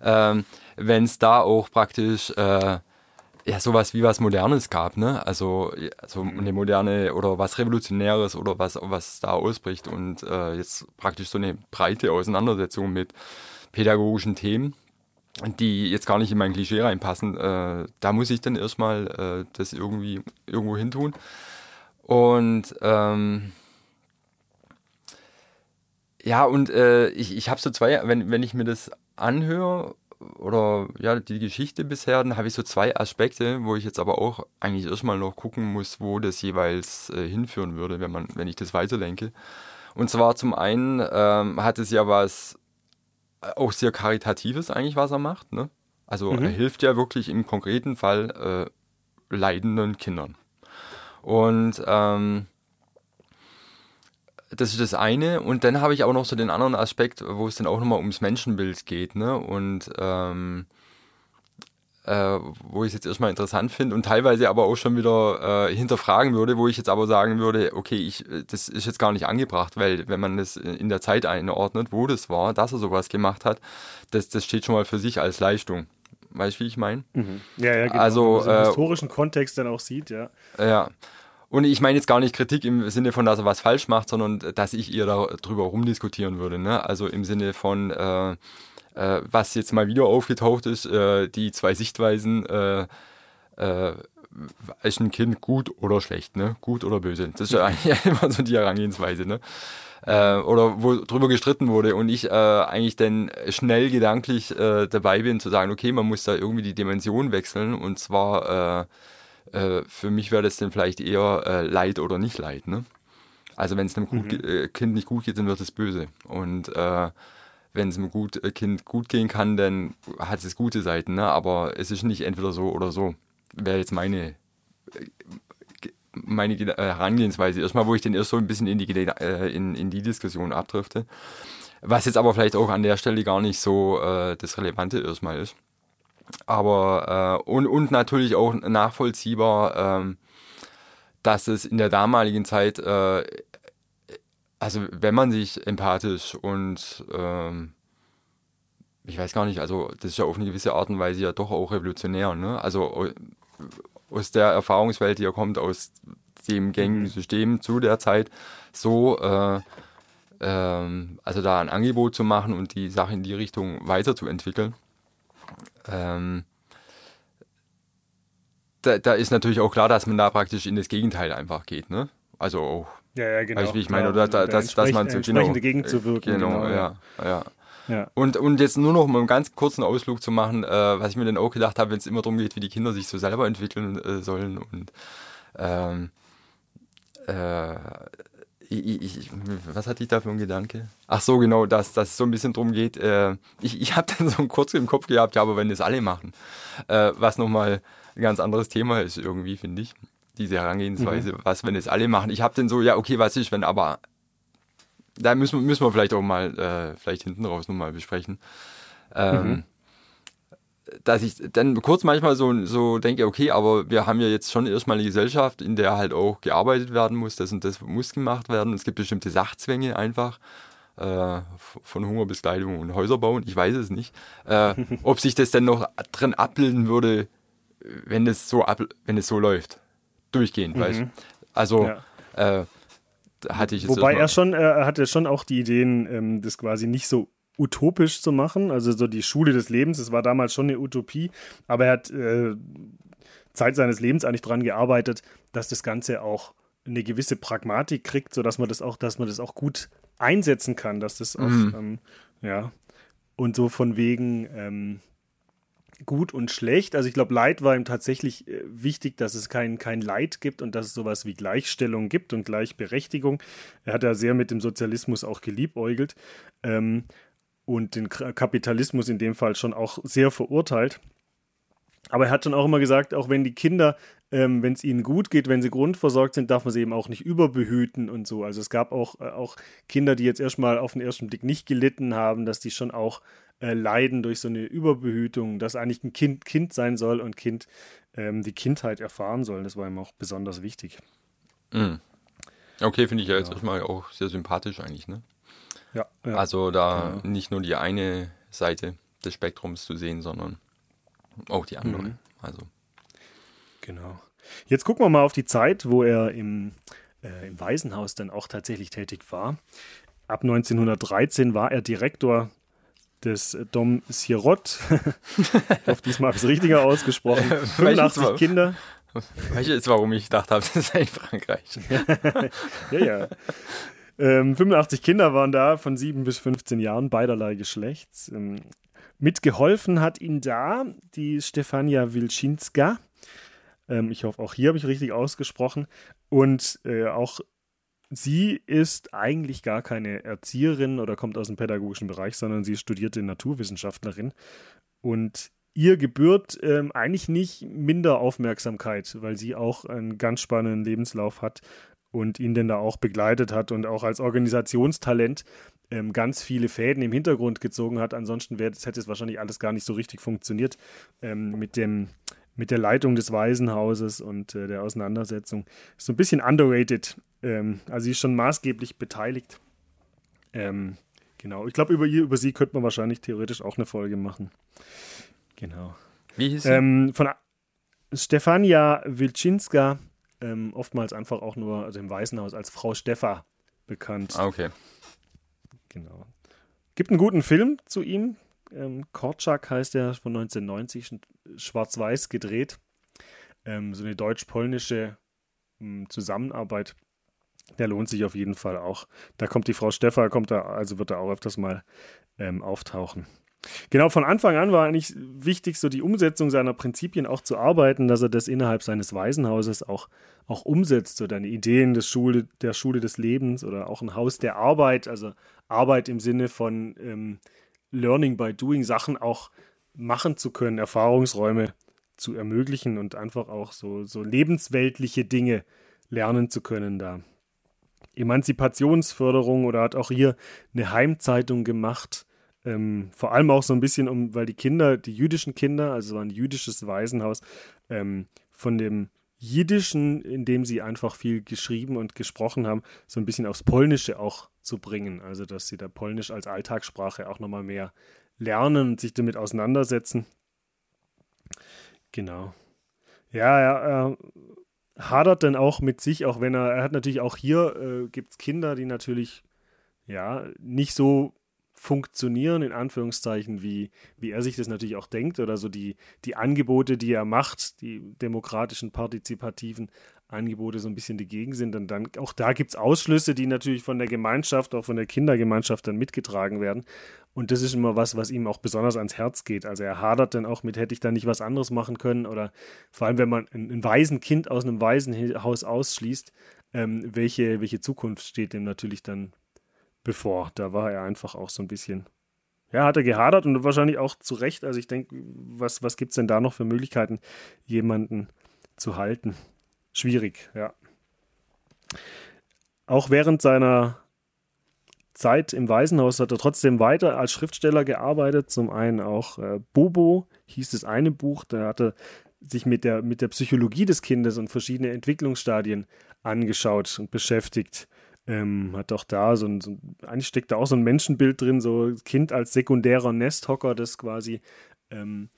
ähm, wenn es da auch praktisch äh, ja sowas wie was Modernes gab, ne? Also, also mhm. eine moderne oder was Revolutionäres oder was, was da ausbricht und äh, jetzt praktisch so eine breite Auseinandersetzung mit pädagogischen Themen. die jetzt gar nicht in mein Klischee reinpassen. Äh, da muss ich dann erstmal äh, das irgendwie irgendwo hin tun. Und ähm, ja, und äh, ich, ich habe so zwei, wenn, wenn ich mir das anhöre oder ja, die Geschichte bisher, dann habe ich so zwei Aspekte, wo ich jetzt aber auch eigentlich erstmal noch gucken muss, wo das jeweils äh, hinführen würde, wenn man, wenn ich das weiterlenke. Und zwar zum einen ähm, hat es ja was äh, auch sehr Karitatives eigentlich, was er macht. Ne? Also mhm. er hilft ja wirklich im konkreten Fall äh, leidenden Kindern. Und ähm, das ist das eine. Und dann habe ich auch noch so den anderen Aspekt, wo es dann auch nochmal ums Menschenbild geht. Ne? Und ähm, äh, wo ich es jetzt erstmal interessant finde und teilweise aber auch schon wieder äh, hinterfragen würde, wo ich jetzt aber sagen würde, okay, ich, das ist jetzt gar nicht angebracht, weil wenn man das in der Zeit einordnet, wo das war, dass er sowas gemacht hat, das, das steht schon mal für sich als Leistung. Weißt du, wie ich meine? Mhm. Ja, ja, genau. Also, Wenn man so im äh, historischen Kontext dann auch sieht, ja. Ja. Und ich meine jetzt gar nicht Kritik im Sinne von, dass er was falsch macht, sondern dass ich eher darüber rumdiskutieren würde. Ne? Also im Sinne von, äh, äh, was jetzt mal wieder aufgetaucht ist, äh, die zwei Sichtweisen, äh, äh, ist ein Kind gut oder schlecht, ne? Gut oder böse. Das ist ja eigentlich immer so die Herangehensweise, ne? Äh, oder wo drüber gestritten wurde und ich äh, eigentlich dann schnell gedanklich äh, dabei bin zu sagen, okay, man muss da irgendwie die Dimension wechseln und zwar äh, äh, für mich wäre das dann vielleicht eher äh, Leid oder nicht Leid, ne? Also wenn es einem mhm. äh, Kind nicht gut geht, dann wird es böse und äh, wenn es einem gut, äh, Kind gut gehen kann, dann hat es gute Seiten, ne? aber es ist nicht entweder so oder so. Wäre jetzt meine, meine Herangehensweise. Erstmal, wo ich den erst so ein bisschen in die, in, in die Diskussion abdrifte. Was jetzt aber vielleicht auch an der Stelle gar nicht so das Relevante erstmal ist. Aber, äh, und, und natürlich auch nachvollziehbar, äh, dass es in der damaligen Zeit äh, also wenn man sich empathisch und ähm, ich weiß gar nicht, also das ist ja auf eine gewisse Art und Weise ja doch auch revolutionär, ne? Also aus der Erfahrungswelt, die ja kommt, aus dem gängigen mhm. System zu der Zeit, so äh, ähm, also da ein Angebot zu machen und die Sache in die Richtung weiterzuentwickeln. Ähm, da, da ist natürlich auch klar, dass man da praktisch in das Gegenteil einfach geht, ne? Also auch ja, ja, genau. Weißt, wie ich meine, oder da, dass, dass man so genau, gegenzuwirken. Genau, genau ja, ja. ja. Und, und jetzt nur noch mal einen ganz kurzen Ausflug zu machen, äh, was ich mir dann auch gedacht habe, wenn es immer darum geht, wie die Kinder sich so selber entwickeln äh, sollen und ähm, äh, ich, ich, was hatte ich da für einen Gedanke? Ach so, genau, dass, dass es so ein bisschen drum geht. Äh, ich ich habe dann so kurz im Kopf gehabt, ja, aber wenn das alle machen, äh, was nochmal ein ganz anderes Thema ist irgendwie, finde ich diese Herangehensweise, mhm. was, wenn es alle machen. Ich habe dann so, ja, okay, was ist, wenn aber, da müssen, müssen wir vielleicht auch mal, äh, vielleicht hinten raus nochmal besprechen. Ähm, mhm. Dass ich dann kurz manchmal so, so denke, okay, aber wir haben ja jetzt schon erstmal eine Gesellschaft, in der halt auch gearbeitet werden muss, das und das muss gemacht werden. Es gibt bestimmte Sachzwänge einfach äh, von Hunger bis Kleidung und Häuser bauen, ich weiß es nicht. Äh, ob sich das denn noch drin abbilden würde, wenn es so, ab, wenn es so läuft durchgehend, mhm. weißt Also, ja. äh, hatte ich jetzt Wobei er schon, er hatte schon auch die Ideen, ähm, das quasi nicht so utopisch zu machen, also so die Schule des Lebens, das war damals schon eine Utopie, aber er hat äh, Zeit seines Lebens eigentlich daran gearbeitet, dass das Ganze auch eine gewisse Pragmatik kriegt, sodass man das auch, dass man das auch gut einsetzen kann, dass das auch, mhm. ähm, ja, und so von wegen, ähm, gut und schlecht. Also ich glaube, Leid war ihm tatsächlich äh, wichtig, dass es kein, kein Leid gibt und dass es sowas wie Gleichstellung gibt und Gleichberechtigung. Er hat ja sehr mit dem Sozialismus auch geliebäugelt ähm, und den Kapitalismus in dem Fall schon auch sehr verurteilt. Aber er hat schon auch immer gesagt, auch wenn die Kinder, ähm, wenn es ihnen gut geht, wenn sie grundversorgt sind, darf man sie eben auch nicht überbehüten und so. Also es gab auch, äh, auch Kinder, die jetzt erstmal auf den ersten Blick nicht gelitten haben, dass die schon auch äh, leiden durch so eine Überbehütung, dass eigentlich ein Kind Kind sein soll und Kind ähm, die Kindheit erfahren soll. Das war ihm auch besonders wichtig. Mhm. Okay, finde ich ja jetzt erstmal auch sehr sympathisch eigentlich, ne? Ja. ja. Also da ja. nicht nur die eine Seite des Spektrums zu sehen, sondern auch die andere. Mhm. Also. Genau. Jetzt gucken wir mal auf die Zeit, wo er im, äh, im Waisenhaus dann auch tatsächlich tätig war. Ab 1913 war er Direktor des Dom Sirot. ich hoffe, diesmal habe ich es richtiger ausgesprochen. 85 Kinder. Weißt du jetzt, warum ich gedacht habe, das sei in Frankreich? ja, ja. Ähm, 85 Kinder waren da von 7 bis 15 Jahren, beiderlei Geschlechts. Ähm, mitgeholfen hat ihm da die Stefania Wilczynska. Ähm, ich hoffe, auch hier habe ich richtig ausgesprochen. Und äh, auch sie ist eigentlich gar keine Erzieherin oder kommt aus dem pädagogischen Bereich, sondern sie studierte Naturwissenschaftlerin. Und ihr gebührt ähm, eigentlich nicht minder Aufmerksamkeit, weil sie auch einen ganz spannenden Lebenslauf hat und ihn denn da auch begleitet hat und auch als Organisationstalent ähm, ganz viele Fäden im Hintergrund gezogen hat. Ansonsten wär, hätte es wahrscheinlich alles gar nicht so richtig funktioniert ähm, mit dem mit der Leitung des Waisenhauses und äh, der Auseinandersetzung. Ist so ein bisschen underrated. Ähm, also sie ist schon maßgeblich beteiligt. Ähm, genau. Ich glaube, über, über sie könnte man wahrscheinlich theoretisch auch eine Folge machen. Genau. Wie hieß sie? Ähm, von Stefania Wilczynska, ähm, oftmals einfach auch nur also im Waisenhaus als Frau Steffa bekannt. Ah, okay. Genau. Gibt einen guten Film zu ihm. Ähm, Korczak heißt er von 1990, schwarz-weiß gedreht. Ähm, so eine deutsch-polnische hm, Zusammenarbeit. Der lohnt sich auf jeden Fall auch. Da kommt die Frau Steffa, kommt da, also wird er auch öfters mal ähm, auftauchen. Genau, von Anfang an war eigentlich wichtig, so die Umsetzung seiner Prinzipien auch zu arbeiten, dass er das innerhalb seines Waisenhauses auch, auch umsetzt, so deine Ideen des Schule, der Schule des Lebens oder auch ein Haus der Arbeit, also Arbeit im Sinne von ähm, Learning by Doing, Sachen auch machen zu können, Erfahrungsräume zu ermöglichen und einfach auch so, so lebensweltliche Dinge lernen zu können da. Emanzipationsförderung oder hat auch hier eine Heimzeitung gemacht, ähm, vor allem auch so ein bisschen um, weil die Kinder, die jüdischen Kinder, also ein jüdisches Waisenhaus, ähm, von dem Jiddischen, in dem sie einfach viel geschrieben und gesprochen haben, so ein bisschen aufs Polnische auch zu bringen. Also, dass sie da Polnisch als Alltagssprache auch nochmal mehr lernen und sich damit auseinandersetzen. Genau. Ja, er, er hadert dann auch mit sich, auch wenn er, er hat natürlich auch hier, äh, gibt es Kinder, die natürlich, ja, nicht so funktionieren, in Anführungszeichen, wie, wie er sich das natürlich auch denkt oder so die, die Angebote, die er macht, die demokratischen, partizipativen Angebote so ein bisschen dagegen sind. Und dann auch da gibt es Ausschlüsse, die natürlich von der Gemeinschaft, auch von der Kindergemeinschaft dann mitgetragen werden. Und das ist immer was, was ihm auch besonders ans Herz geht. Also er hadert dann auch mit, hätte ich da nicht was anderes machen können oder vor allem, wenn man ein, ein Waisenkind aus einem Waisenhaus ausschließt, ähm, welche, welche Zukunft steht dem natürlich dann bevor. Da war er einfach auch so ein bisschen. Ja, hat er gehadert und wahrscheinlich auch zu Recht. Also ich denke, was, was gibt es denn da noch für Möglichkeiten, jemanden zu halten? Schwierig, ja. Auch während seiner Zeit im Waisenhaus hat er trotzdem weiter als Schriftsteller gearbeitet. Zum einen auch äh, Bobo hieß das eine Buch, da hat er sich mit der, mit der Psychologie des Kindes und verschiedene Entwicklungsstadien angeschaut und beschäftigt. Ähm, hat auch da so ein, so eigentlich steckt da auch so ein Menschenbild drin, so Kind als sekundärer Nesthocker, das quasi ähm,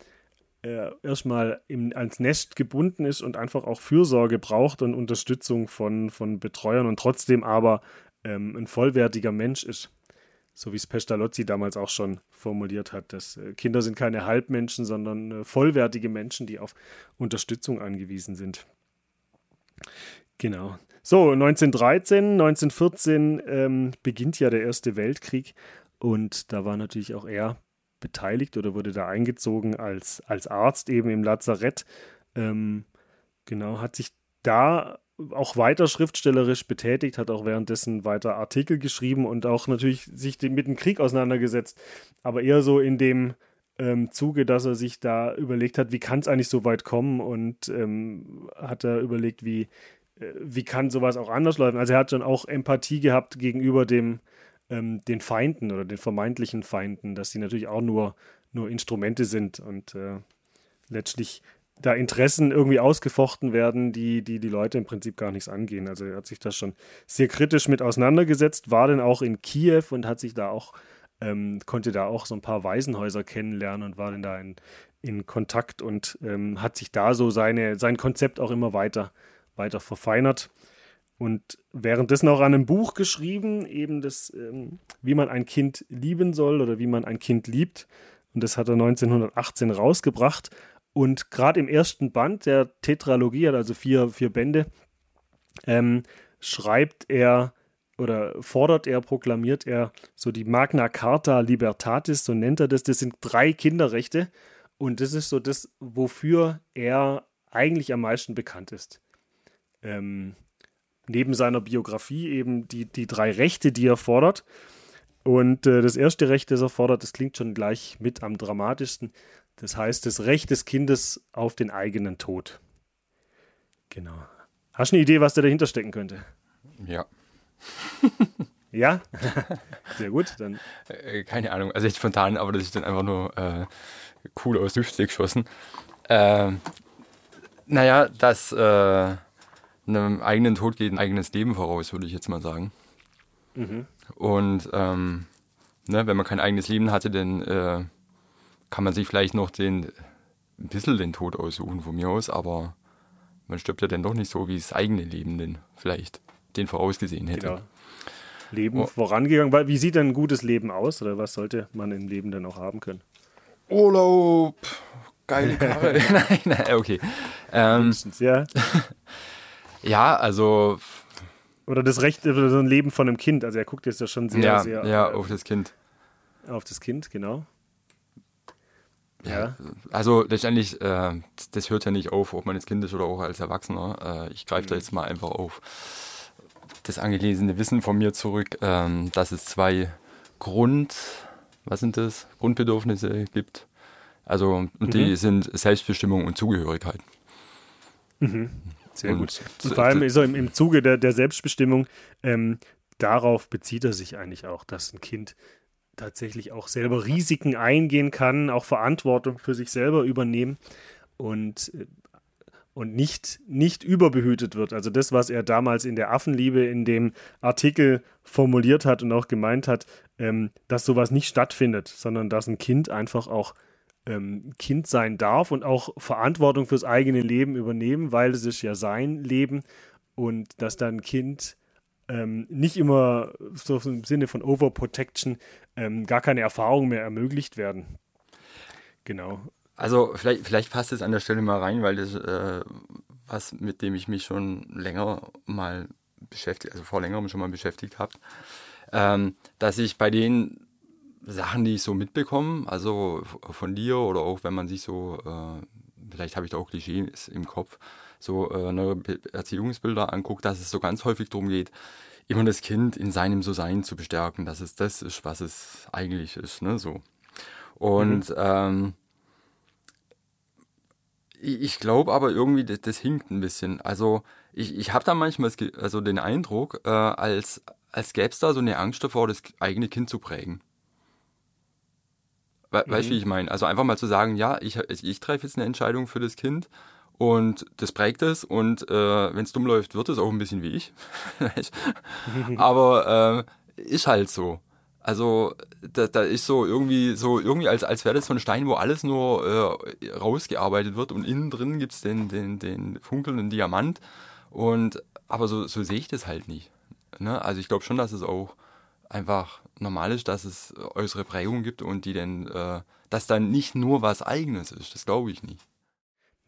äh, erstmal als Nest gebunden ist und einfach auch Fürsorge braucht und Unterstützung von, von Betreuern und trotzdem aber ähm, ein vollwertiger Mensch ist. So wie es Pestalozzi damals auch schon formuliert hat, dass äh, Kinder sind keine Halbmenschen, sondern äh, vollwertige Menschen, die auf Unterstützung angewiesen sind. Genau. So, 1913, 1914 ähm, beginnt ja der Erste Weltkrieg. Und da war natürlich auch er beteiligt oder wurde da eingezogen als, als Arzt eben im Lazarett. Ähm, genau, hat sich da auch weiter schriftstellerisch betätigt, hat auch währenddessen weiter Artikel geschrieben und auch natürlich sich mit dem Krieg auseinandergesetzt, aber eher so in dem ähm, Zuge, dass er sich da überlegt hat, wie kann es eigentlich so weit kommen? Und ähm, hat er überlegt, wie, wie kann sowas auch anders laufen? Also er hat dann auch Empathie gehabt gegenüber dem, ähm, den Feinden oder den vermeintlichen Feinden, dass sie natürlich auch nur, nur Instrumente sind und äh, letztlich da Interessen irgendwie ausgefochten werden, die, die die Leute im Prinzip gar nichts angehen. Also er hat sich da schon sehr kritisch mit auseinandergesetzt, war dann auch in Kiew und hat sich da auch, ähm, konnte da auch so ein paar Waisenhäuser kennenlernen und war dann da in, in Kontakt und ähm, hat sich da so seine, sein Konzept auch immer weiter weiter verfeinert. und währenddessen auch an einem Buch geschrieben, eben das, ähm, wie man ein Kind lieben soll oder wie man ein Kind liebt. Und das hat er 1918 rausgebracht. Und gerade im ersten Band der Tetralogie, also vier, vier Bände, ähm, schreibt er oder fordert er, proklamiert er so die Magna Carta Libertatis, so nennt er das. Das sind drei Kinderrechte. Und das ist so das, wofür er eigentlich am meisten bekannt ist. Ähm, neben seiner Biografie eben die, die drei Rechte, die er fordert. Und äh, das erste Recht, das er fordert, das klingt schon gleich mit am dramatischsten. Das heißt, das Recht des Kindes auf den eigenen Tod. Genau. Hast du eine Idee, was da dahinter stecken könnte? Ja. ja? Sehr gut. Dann. Äh, keine Ahnung, also echt spontan, aber das ist dann einfach nur äh, cool aus Düfte geschossen. Äh, naja, dass einem eigenen Tod geht ein eigenes Leben voraus, würde ich jetzt mal sagen. Mhm. Und ähm, ne, wenn man kein eigenes Leben hatte, dann äh, kann man sich vielleicht noch den, ein bisschen den Tod aussuchen von mir aus, aber man stirbt ja dann doch nicht so, wie das eigene Leben denn vielleicht den vorausgesehen hätte. Genau. Leben oh. vorangegangen. Wie sieht denn ein gutes Leben aus oder was sollte man im Leben denn auch haben können? Urlaub, geile Karre. nein, nein, okay. Ähm, ja. ja, also. Oder das Recht, oder so ein Leben von einem Kind. Also er guckt jetzt ja schon sehr, ja, sehr. Ja, äh, auf das Kind. Auf das Kind, genau. Ja. Also letztendlich, äh, das hört ja nicht auf, ob man jetzt Kind ist oder auch als Erwachsener. Äh, ich greife mhm. da jetzt mal einfach auf das angelesene Wissen von mir zurück, ähm, dass es zwei Grund, was sind das, Grundbedürfnisse gibt. Also und mhm. die sind Selbstbestimmung und Zugehörigkeit. Mhm. Sehr und, gut. Und vor allem so im, im Zuge der, der Selbstbestimmung, ähm, darauf bezieht er sich eigentlich auch, dass ein Kind tatsächlich auch selber Risiken eingehen kann, auch Verantwortung für sich selber übernehmen und, äh, und nicht, nicht überbehütet wird. Also das, was er damals in der Affenliebe in dem Artikel formuliert hat und auch gemeint hat, ähm, dass sowas nicht stattfindet, sondern dass ein Kind einfach auch ähm, Kind sein darf und auch Verantwortung fürs eigene Leben übernehmen, weil es ist ja sein Leben und dass dann Kind ähm, nicht immer so im Sinne von Overprotection ähm, gar keine Erfahrung mehr ermöglicht werden. Genau. Also vielleicht, vielleicht passt es an der Stelle mal rein, weil das äh, was, mit dem ich mich schon länger mal beschäftigt, also vor längerem schon mal beschäftigt habe, ähm, dass ich bei den Sachen, die ich so mitbekomme, also von dir oder auch wenn man sich so, äh, vielleicht habe ich da auch Klischees im Kopf, so äh, neue Erziehungsbilder anguckt, dass es so ganz häufig darum geht, immer das Kind in seinem So-Sein zu bestärken, dass es das ist, was es eigentlich ist, ne, so. Und mhm. ähm, ich glaube aber irgendwie, das, das, hinkt ein bisschen. Also ich, ich habe da manchmal also den Eindruck, äh, als, als gäbe es da so eine Angst davor, das eigene Kind zu prägen. We mhm. Weißt du, wie ich meine? Also einfach mal zu sagen, ja, ich, ich treffe jetzt eine Entscheidung für das Kind und das prägt es und äh, wenn es dumm läuft, wird es auch ein bisschen wie ich. Aber äh, ist halt so. Also da, da ist so irgendwie so irgendwie als, als wäre das so ein Stein, wo alles nur äh, rausgearbeitet wird und innen drin gibt es den, den, den funkelnden Diamant. Und aber so, so sehe ich das halt nicht. Ne? Also ich glaube schon, dass es auch einfach normal ist, dass es äußere Prägungen gibt und die dann, äh, dass dann nicht nur was eigenes ist. Das glaube ich nicht.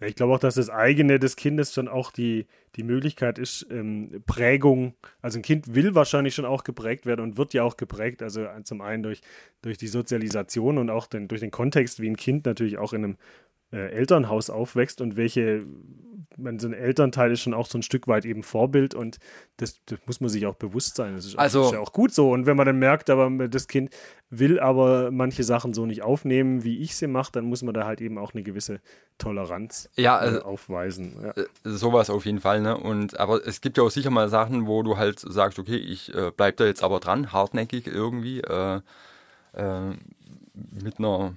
Ich glaube auch, dass das eigene des Kindes schon auch die, die Möglichkeit ist, ähm, Prägung, also ein Kind will wahrscheinlich schon auch geprägt werden und wird ja auch geprägt, also zum einen durch, durch die Sozialisation und auch den, durch den Kontext, wie ein Kind natürlich auch in einem äh, Elternhaus aufwächst und welche, man, so ein Elternteil ist schon auch so ein Stück weit eben Vorbild und das, das muss man sich auch bewusst sein. Das ist, also, das ist ja auch gut so. Und wenn man dann merkt, aber das Kind will aber manche Sachen so nicht aufnehmen, wie ich sie mache, dann muss man da halt eben auch eine gewisse Toleranz ja, also, äh, aufweisen. Ja. Äh, sowas auf jeden Fall, ne? Und aber es gibt ja auch sicher mal Sachen, wo du halt sagst, okay, ich äh, bleib da jetzt aber dran, hartnäckig irgendwie, äh, äh, mit einer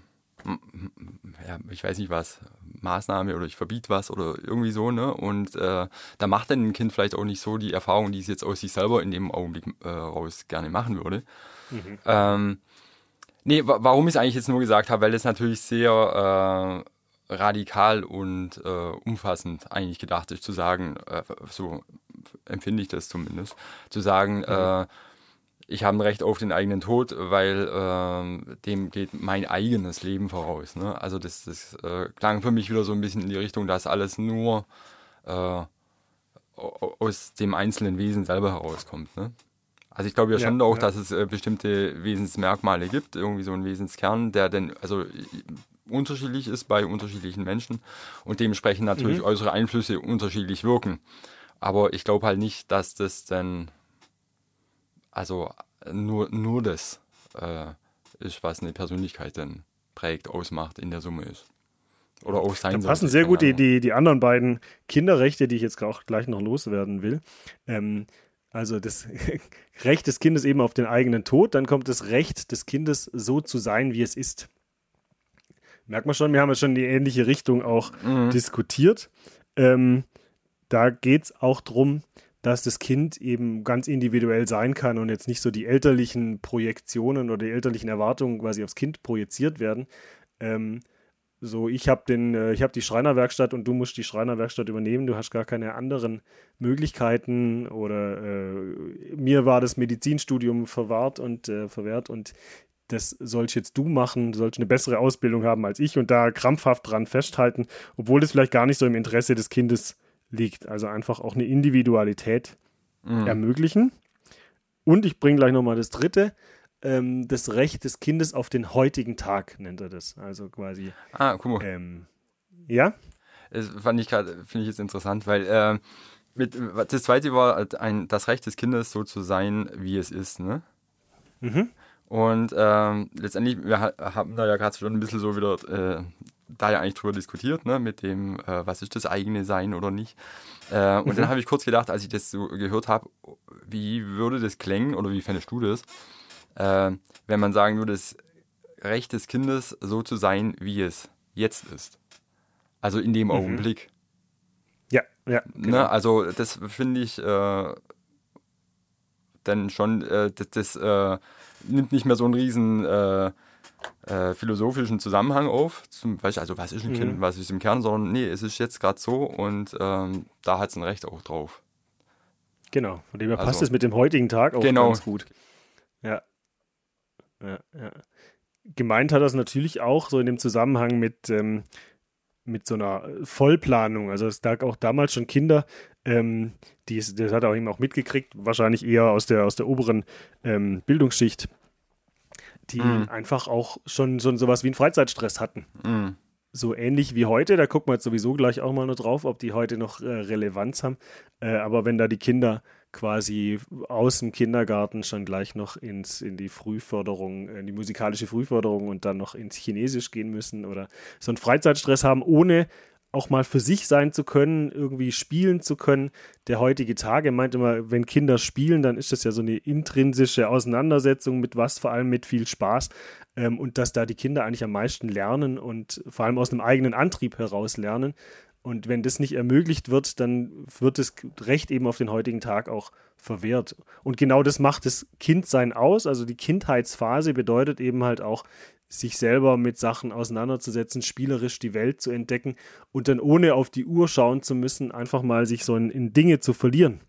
ja, ich weiß nicht was, Maßnahme oder ich verbiete was oder irgendwie so, ne? Und äh, da macht dann ein Kind vielleicht auch nicht so die Erfahrung, die es jetzt aus sich selber in dem Augenblick äh, raus gerne machen würde. Mhm. Ähm, nee, warum ich es eigentlich jetzt nur gesagt habe, weil es natürlich sehr äh, radikal und äh, umfassend eigentlich gedacht ist, zu sagen, äh, so empfinde ich das zumindest, zu sagen, Mhm. Ich habe ein Recht auf den eigenen Tod, weil äh, dem geht mein eigenes Leben voraus. Ne? Also das, das äh, klang für mich wieder so ein bisschen in die Richtung, dass alles nur äh, aus dem einzelnen Wesen selber herauskommt. Ne? Also ich glaube ja Ja, schon auch, ja. dass es äh, bestimmte Wesensmerkmale gibt, irgendwie so ein Wesenskern, der dann also unterschiedlich ist bei unterschiedlichen Menschen und dementsprechend natürlich äußere Einflüsse unterschiedlich wirken. Aber ich glaube halt nicht, dass das dann also nur, nur das äh, ist, was eine Persönlichkeit dann prägt, ausmacht, in der Summe ist. Oder auch sein Da passen sehr gut die, die, die anderen beiden Kinderrechte, die ich jetzt auch gleich noch loswerden will. Ähm, also das Recht des Kindes eben auf den eigenen Tod, dann kommt das Recht des Kindes so zu sein, wie es ist. Merkt man schon, wir haben ja schon in die ähnliche Richtung auch Mhm. diskutiert. Ähm, da geht es auch darum, dass das Kind eben ganz individuell sein kann und jetzt nicht so die elterlichen Projektionen oder die elterlichen Erwartungen quasi aufs Kind projiziert werden. Ähm, so, ich habe den, äh, ich die Schreinerwerkstatt und du musst die Schreinerwerkstatt übernehmen. Du hast gar keine anderen Möglichkeiten oder äh, mir war das Medizinstudium verwahrt und äh, verwehrt und das sollst jetzt du machen, du sollst eine bessere Ausbildung haben als ich und da krampfhaft dran festhalten, obwohl das vielleicht gar nicht so im Interesse des Kindes liegt. Also einfach auch eine Individualität Mhm. ermöglichen. Und ich bringe gleich nochmal das dritte, ähm, das Recht des Kindes auf den heutigen Tag nennt er das. Also quasi, Ah, guck mal. ähm, ja, Das fand ich gerade, finde ich jetzt interessant, weil äh, mit, das zweite war halt ein, das Recht des Kindes so zu sein, wie es ist, ne? Mhm. Und ähm, letztendlich, wir ha- haben da ja gerade schon ein bisschen so wieder äh, da ja eigentlich drüber diskutiert, ne, mit dem, äh, was ist das eigene Sein oder nicht. Äh, und dann habe ich kurz gedacht, als ich das so gehört habe, wie würde das klingen oder wie fändest du das, äh, wenn man sagen würde, das Recht des Kindes so zu sein, wie es jetzt ist. Also in dem Augenblick. ja, ja, genau. Ne? Also das finde ich äh, dann schon, äh, das, das äh, nimmt nicht mehr so einen riesen äh, philosophischen Zusammenhang auf. Zum also was ist ein Mhm. Kind, was ist im Kern, sondern nee, es ist jetzt gerade so und ähm, da hat es ein Recht auch drauf. Genau, von dem her passt Also- es mit dem heutigen Tag auch Genau. ganz gut. Ja. ja, ja. Gemeint hat das natürlich auch so in dem Zusammenhang mit, ähm, mit so einer Vollplanung. Also es lag auch damals schon Kinder, ähm, die das hat er auch eben auch mitgekriegt, wahrscheinlich eher aus der, aus der oberen ähm, Bildungsschicht, die Mhm. einfach auch schon, schon sowas wie einen Freizeitstress hatten Mm. so ähnlich wie heute. Da gucken wir jetzt sowieso gleich auch mal noch drauf, ob die heute noch äh, Relevanz haben. Äh, aber wenn da die Kinder quasi aus dem Kindergarten schon gleich noch ins, in die Frühförderung, in die musikalische Frühförderung und dann noch ins Chinesisch gehen müssen oder so einen Freizeitstress haben, ohne auch mal für sich sein zu können, irgendwie spielen zu können. Der heutige Tag, er meint immer, wenn Kinder spielen, dann ist das ja so eine intrinsische Auseinandersetzung mit was, vor allem mit viel Spaß. Ähm, und dass da die Kinder eigentlich am meisten lernen und vor allem aus einem eigenen Antrieb heraus lernen. Und wenn das nicht ermöglicht wird, dann wird das Recht eben auf den heutigen Tag auch verwehrt. Und genau das macht das Kindsein aus. Also die Kindheitsphase bedeutet eben halt auch, sich selber mit Sachen auseinanderzusetzen, spielerisch die Welt zu entdecken und dann ohne auf die Uhr schauen zu müssen, einfach mal sich so in, in Dinge zu verlieren.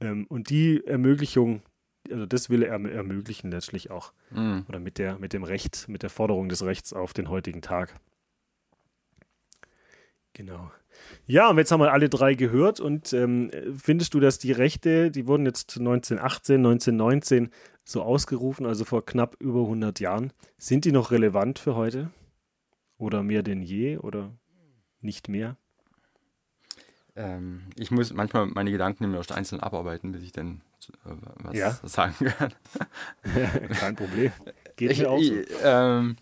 Ähm, und die Ermöglichung, also das will er erm- ermöglichen letztlich auch. Mm. Oder mit, der, mit dem Recht, mit der Forderung des Rechts auf den heutigen Tag. Genau. Ja, und jetzt haben wir alle drei gehört und ähm, findest du, dass die Rechte, die wurden jetzt 1918, 1919 so ausgerufen, also vor knapp über 100 Jahren, sind die noch relevant für heute? Oder mehr denn je oder nicht mehr? Ähm, ich muss manchmal meine Gedanken immer erst einzeln abarbeiten, bis ich dann äh, was Ja. sagen kann. Kein Problem. Geht Ich, mir auch so. ähm,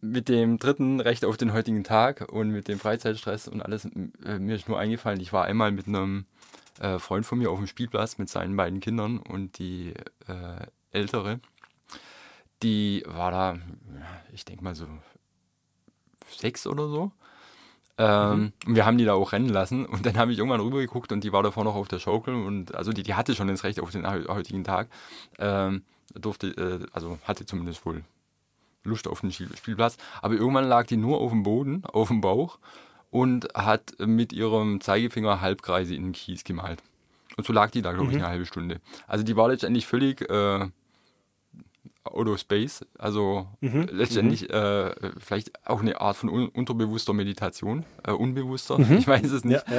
mit dem dritten Recht auf den heutigen Tag und mit dem Freizeitstress und alles, äh, mir ist nur eingefallen, ich war einmal mit einem äh, Freund von mir auf dem Spielplatz mit seinen beiden Kindern und die äh, ältere, die war da, ich denke mal so sechs oder so. Ähm, und wir haben die da auch rennen lassen und dann habe ich irgendwann rübergeguckt und die war davor noch auf der Schaukel und also die, die hatte schon das Recht auf den heu- heutigen Tag. Ähm, durfte, äh, also hatte zumindest wohl Lust auf den Spiel- Spielplatz. Aber irgendwann lag die nur auf dem Boden, auf dem Bauch und hat mit ihrem Zeigefinger Halbkreise in den Kies gemalt. Und so lag die da, glaube ich, mhm. eine halbe Stunde. Also die war letztendlich völlig äh, out of space. Also mhm. letztendlich mhm. Äh, vielleicht auch eine Art von un unterbewusster Meditation, äh, unbewusster, mhm. ich weiß es nicht. Ja,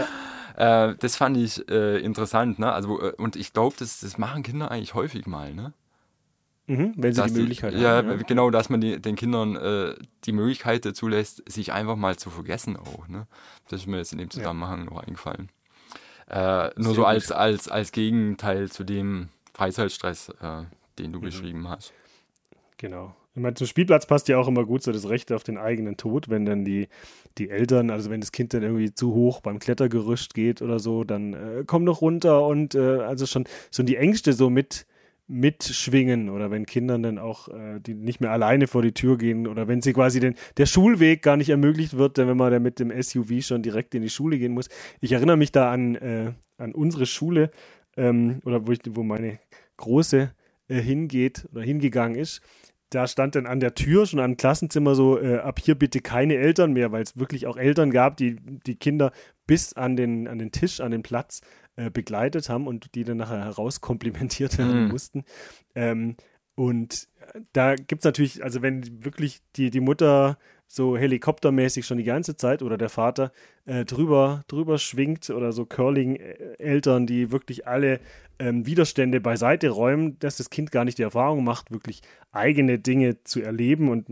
ja. Äh, das fand ich äh, interessant. Ne? Also, äh, und ich glaube, das, das machen Kinder eigentlich häufig mal. Ne? Mhm, wenn sie die Möglichkeit die, haben. Ja, ja, genau, dass man die, den Kindern äh, die Möglichkeit dazu lässt, sich einfach mal zu vergessen auch. Ne? Das ist mir jetzt in dem Zusammenhang ja. noch eingefallen. Äh, nur so als, als, als Gegenteil zu dem Freizeitstress, äh, den du mhm. beschrieben hast. Genau. Ich meine, zum Spielplatz passt ja auch immer gut so das Recht auf den eigenen Tod, wenn dann die, die Eltern, also wenn das Kind dann irgendwie zu hoch beim Klettergerüst geht oder so, dann äh, komm doch runter und äh, also schon, schon die Ängste so mit, mitschwingen oder wenn Kindern dann auch äh, die nicht mehr alleine vor die Tür gehen oder wenn sie quasi den der Schulweg gar nicht ermöglicht wird, wenn man dann mit dem SUV schon direkt in die Schule gehen muss. Ich erinnere mich da an, äh, an unsere Schule ähm, oder wo, ich, wo meine große äh, hingeht oder hingegangen ist. Da stand dann an der Tür schon am Klassenzimmer so, äh, ab hier bitte keine Eltern mehr, weil es wirklich auch Eltern gab, die die Kinder bis an den, an den Tisch, an den Platz äh, begleitet haben und die dann nachher herauskomplimentiert werden mhm. mussten. Ähm, und da gibt es natürlich, also wenn wirklich die, die Mutter so helikoptermäßig schon die ganze Zeit oder der Vater äh, drüber, drüber schwingt oder so Curling-Eltern, die wirklich alle ähm, Widerstände beiseite räumen, dass das Kind gar nicht die Erfahrung macht, wirklich eigene Dinge zu erleben und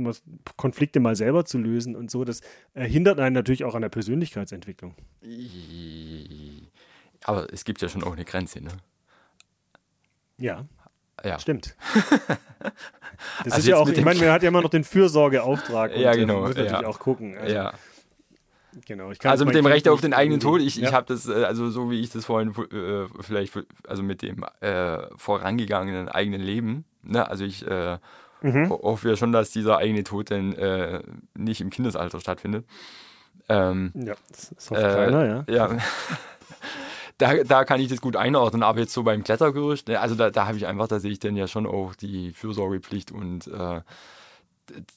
Konflikte mal selber zu lösen und so. Das äh, hindert einen natürlich auch an der Persönlichkeitsentwicklung. Aber es gibt ja schon auch eine Grenze, ne? Ja. Ja. Stimmt. Das also ist ja auch, ich meine, man hat ja immer noch den Fürsorgeauftrag ja, genau, muss natürlich ja. auch gucken. Also, ja. Genau, also mit dem Recht auf den eigenen Tod, ich, ja. ich habe das, äh, also so wie ich das vorhin äh, vielleicht, also mit dem äh, vorangegangenen eigenen Leben, ne, also ich äh, mhm. hoffe ja schon, dass dieser eigene Tod dann äh, nicht im Kindesalter stattfindet. Ähm, ja, das ist hofft keiner, ja. Ja. da, da kann ich das gut einordnen, aber jetzt so beim Klettergerüst, ne, also da, da habe ich einfach, da sehe ich dann ja schon auch die Fürsorgepflicht und äh,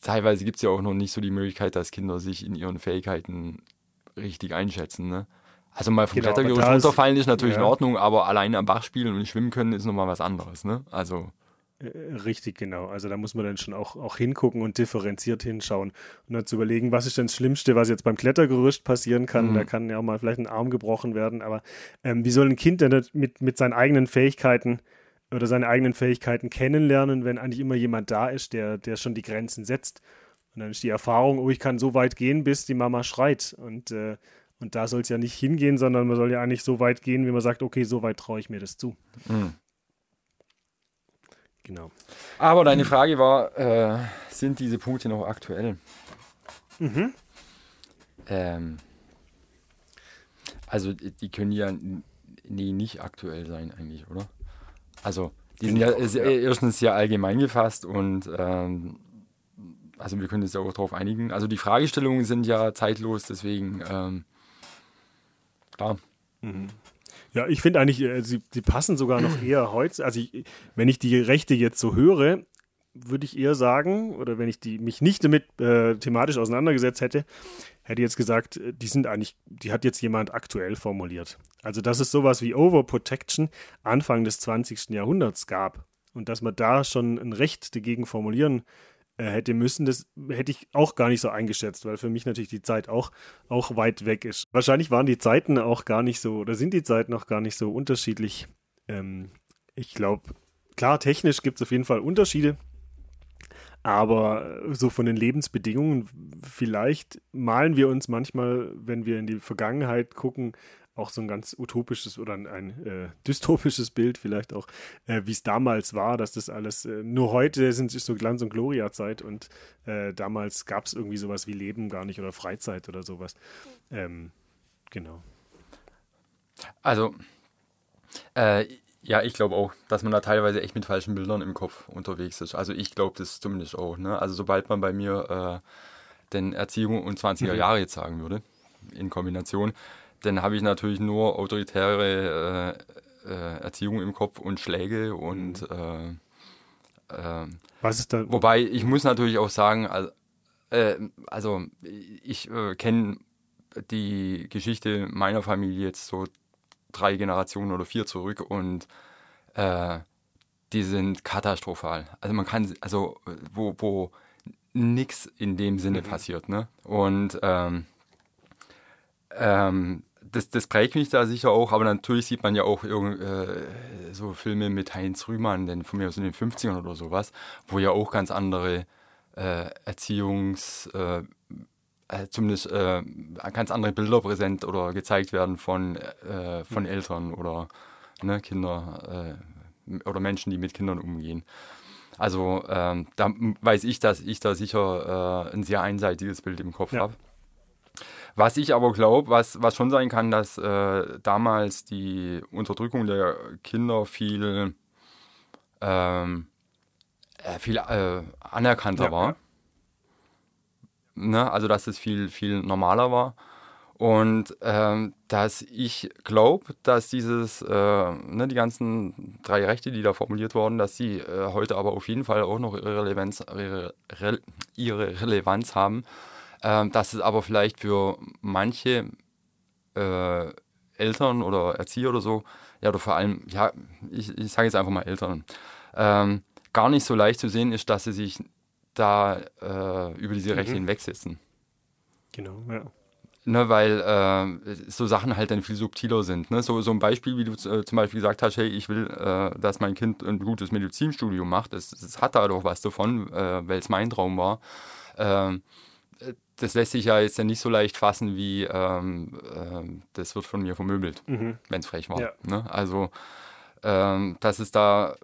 teilweise gibt es ja auch noch nicht so die Möglichkeit, dass Kinder sich in ihren Fähigkeiten richtig einschätzen. Ne? Also mal vom genau, Klettergerüst runterfallen ist natürlich ja. in Ordnung, aber alleine am Bach spielen und schwimmen können ist nochmal was anderes. Ne? Also Richtig, genau. Also da muss man dann schon auch, auch hingucken und differenziert hinschauen und dann zu überlegen, was ist denn das Schlimmste, was jetzt beim Klettergerüst passieren kann. Mhm. Da kann ja auch mal vielleicht ein Arm gebrochen werden, aber ähm, wie soll ein Kind denn mit, mit seinen eigenen Fähigkeiten oder seine eigenen Fähigkeiten kennenlernen, wenn eigentlich immer jemand da ist, der, der schon die Grenzen setzt? Und dann ist die Erfahrung, oh, ich kann so weit gehen, bis die Mama schreit. Und, äh, und da soll es ja nicht hingehen, sondern man soll ja eigentlich so weit gehen, wie man sagt, okay, so weit traue ich mir das zu. Mhm. Genau. Aber deine Frage war, äh, sind diese Punkte noch aktuell? Mhm. Ähm, also die können ja nee, nicht aktuell sein eigentlich, oder? Also die sind ja, ja, erstens sehr allgemein gefasst und ähm, also wir können uns ja auch darauf einigen. Also die Fragestellungen sind ja zeitlos, deswegen ähm, klar. Mhm. Ja, ich finde eigentlich, äh, sie, sie passen sogar noch eher heute. Also, ich, wenn ich die Rechte jetzt so höre, würde ich eher sagen, oder wenn ich die, mich nicht damit äh, thematisch auseinandergesetzt hätte, hätte ich jetzt gesagt, äh, die sind eigentlich, die hat jetzt jemand aktuell formuliert. Also, dass es sowas wie Overprotection Anfang des 20. Jahrhunderts gab und dass man da schon ein Recht dagegen formulieren hätte müssen, das hätte ich auch gar nicht so eingeschätzt, weil für mich natürlich die Zeit auch, auch weit weg ist. Wahrscheinlich waren die Zeiten auch gar nicht so, oder sind die Zeiten auch gar nicht so unterschiedlich. Ähm, ich glaube, klar, technisch gibt es auf jeden Fall Unterschiede, aber so von den Lebensbedingungen, vielleicht malen wir uns manchmal, wenn wir in die Vergangenheit gucken, auch so ein ganz utopisches oder ein, ein äh, dystopisches Bild vielleicht auch, äh, wie es damals war, dass das alles, äh, nur heute sind es so Glanz- und Gloria-Zeit und äh, damals gab es irgendwie sowas wie Leben gar nicht oder Freizeit oder sowas. Ähm, genau. Also, äh, ja, ich glaube auch, dass man da teilweise echt mit falschen Bildern im Kopf unterwegs ist. Also ich glaube das zumindest auch. Ne? Also sobald man bei mir äh, den Erziehung und 20er mhm. Jahre jetzt sagen würde, in Kombination, dann habe ich natürlich nur autoritäre äh, äh, Erziehung im Kopf und Schläge und mhm. äh, äh, was ist da? Wobei ich muss natürlich auch sagen, also, also ich kenne die Geschichte meiner Familie jetzt so drei Generationen oder vier zurück und die sind katastrophal. Also man kann, also wo, wo nichts in dem Sinne mhm. passiert, ne? Und ähm, ähm, das, das prägt mich da sicher auch, aber natürlich sieht man ja auch irgend, äh, so Filme mit Heinz Rühmann, denn von mir aus in den 50ern oder sowas, wo ja auch ganz andere äh, Erziehungs, äh, äh zumindest äh, ganz andere Bilder präsent oder gezeigt werden von, äh, von Eltern oder ne, Kinder oder Menschen, die mit Kindern umgehen. Also ähm, da weiß ich, dass ich da sicher ein sehr einseitiges Bild im Kopf ja. habe. Was ich aber glaube, was, was schon sein kann, dass äh, damals die Unterdrückung der Kinder viel, ähm, äh, viel äh, anerkannter ja, war. Ne? Also, dass es viel, viel normaler war. Und ähm, dass ich glaube, dass dieses, äh, ne, die ganzen drei Rechte, die da formuliert wurden, dass sie äh, heute aber auf jeden Fall auch noch ihre Relevanz, ihre, ihre Relevanz haben ähm, dass es aber vielleicht für manche äh, Eltern oder Erzieher oder so, ja, oder vor allem, ja, ich, ich sage jetzt einfach mal Eltern, ähm, gar nicht so leicht zu sehen ist, dass sie sich da äh, über diese Rechte mhm. hinwegsetzen. Genau, ja. Ne, weil äh, so Sachen halt dann viel subtiler sind. Ne? So, so ein Beispiel, wie du äh, zum Beispiel gesagt hast, hey, ich will, äh, dass mein Kind ein gutes Medizinstudium macht, das, das hat da doch was davon, äh, weil es mein Traum war. Ähm, das lässt sich ja jetzt ja nicht so leicht fassen wie ähm, äh, das wird von mir vermöbelt, mhm. wenn es frech war. Ja. Ne? Also, ähm, dass es da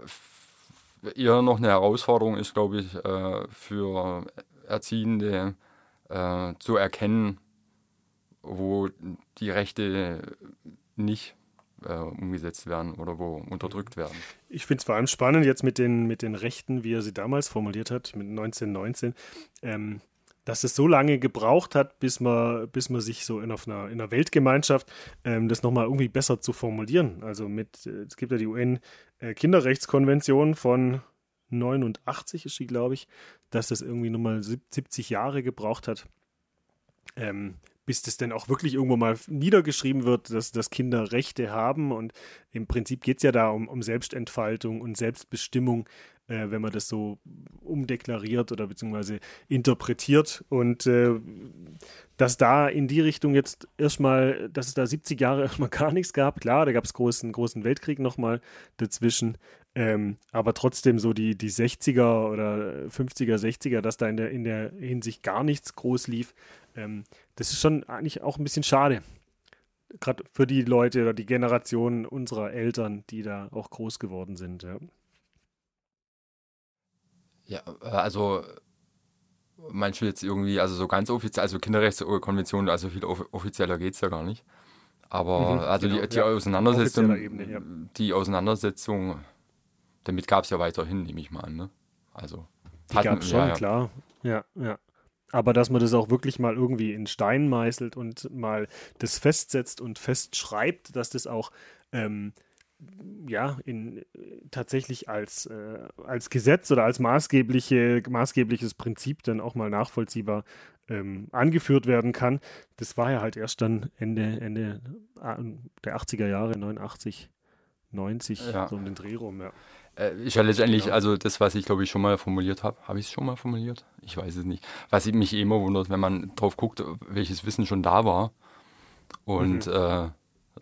eher noch eine Herausforderung ist, glaube ich, äh, für Erziehende äh, zu erkennen, wo die Rechte nicht äh, umgesetzt werden oder wo unterdrückt werden. Ich finde es vor allem spannend jetzt mit den, mit den Rechten, wie er sie damals formuliert hat, mit 1919. Ähm, dass es so lange gebraucht hat, bis man, bis man sich so in, einer, in einer Weltgemeinschaft ähm, das nochmal irgendwie besser zu formulieren. Also mit, äh, es gibt ja die UN-Kinderrechtskonvention von 89 ist die, glaube ich, dass das irgendwie nochmal 70 Jahre gebraucht hat, ähm, bis das denn auch wirklich irgendwo mal niedergeschrieben wird, dass, dass Kinder Rechte haben. Und im Prinzip geht es ja da um, um Selbstentfaltung und Selbstbestimmung äh, wenn man das so umdeklariert oder beziehungsweise interpretiert. Und äh, dass da in die Richtung jetzt erstmal, dass es da 70 Jahre erstmal gar nichts gab, klar, da gab es großen, großen Weltkrieg nochmal dazwischen. Ähm, aber trotzdem so die, die 60er oder 50er, 60er, dass da in der, in der Hinsicht gar nichts groß lief, ähm, das ist schon eigentlich auch ein bisschen schade gerade für die Leute oder die Generation unserer Eltern, die da auch groß geworden sind. Ja. Ja, äh, also du jetzt irgendwie, also so ganz offiziell, also Kinderrechtskonvention, also viel offizieller geht es ja gar nicht. Aber mhm, also genau, die, die ja, Auseinandersetzung, Ebene, ja. die Auseinandersetzung, damit gab es ja weiterhin, nehme ich mal an. Ne? Also, die gab es schon, ja, klar. Ja, ja. Aber dass man das auch wirklich mal irgendwie in Stein meißelt und mal das festsetzt und festschreibt, dass das auch ähm, ja, in, tatsächlich als, äh, als Gesetz oder als maßgebliche, maßgebliches Prinzip dann auch mal nachvollziehbar ähm, angeführt werden kann. Das war ja halt erst dann Ende, Ende äh, der 80er Jahre, 89, 90, ja. so um den Dreh rum, ja. Äh, ist ja letztendlich, genau. also das, was ich glaube ich schon mal formuliert habe, habe ich es schon mal formuliert? Ich weiß es nicht. Was mich immer wundert, wenn man drauf guckt, welches Wissen schon da war und mhm. äh,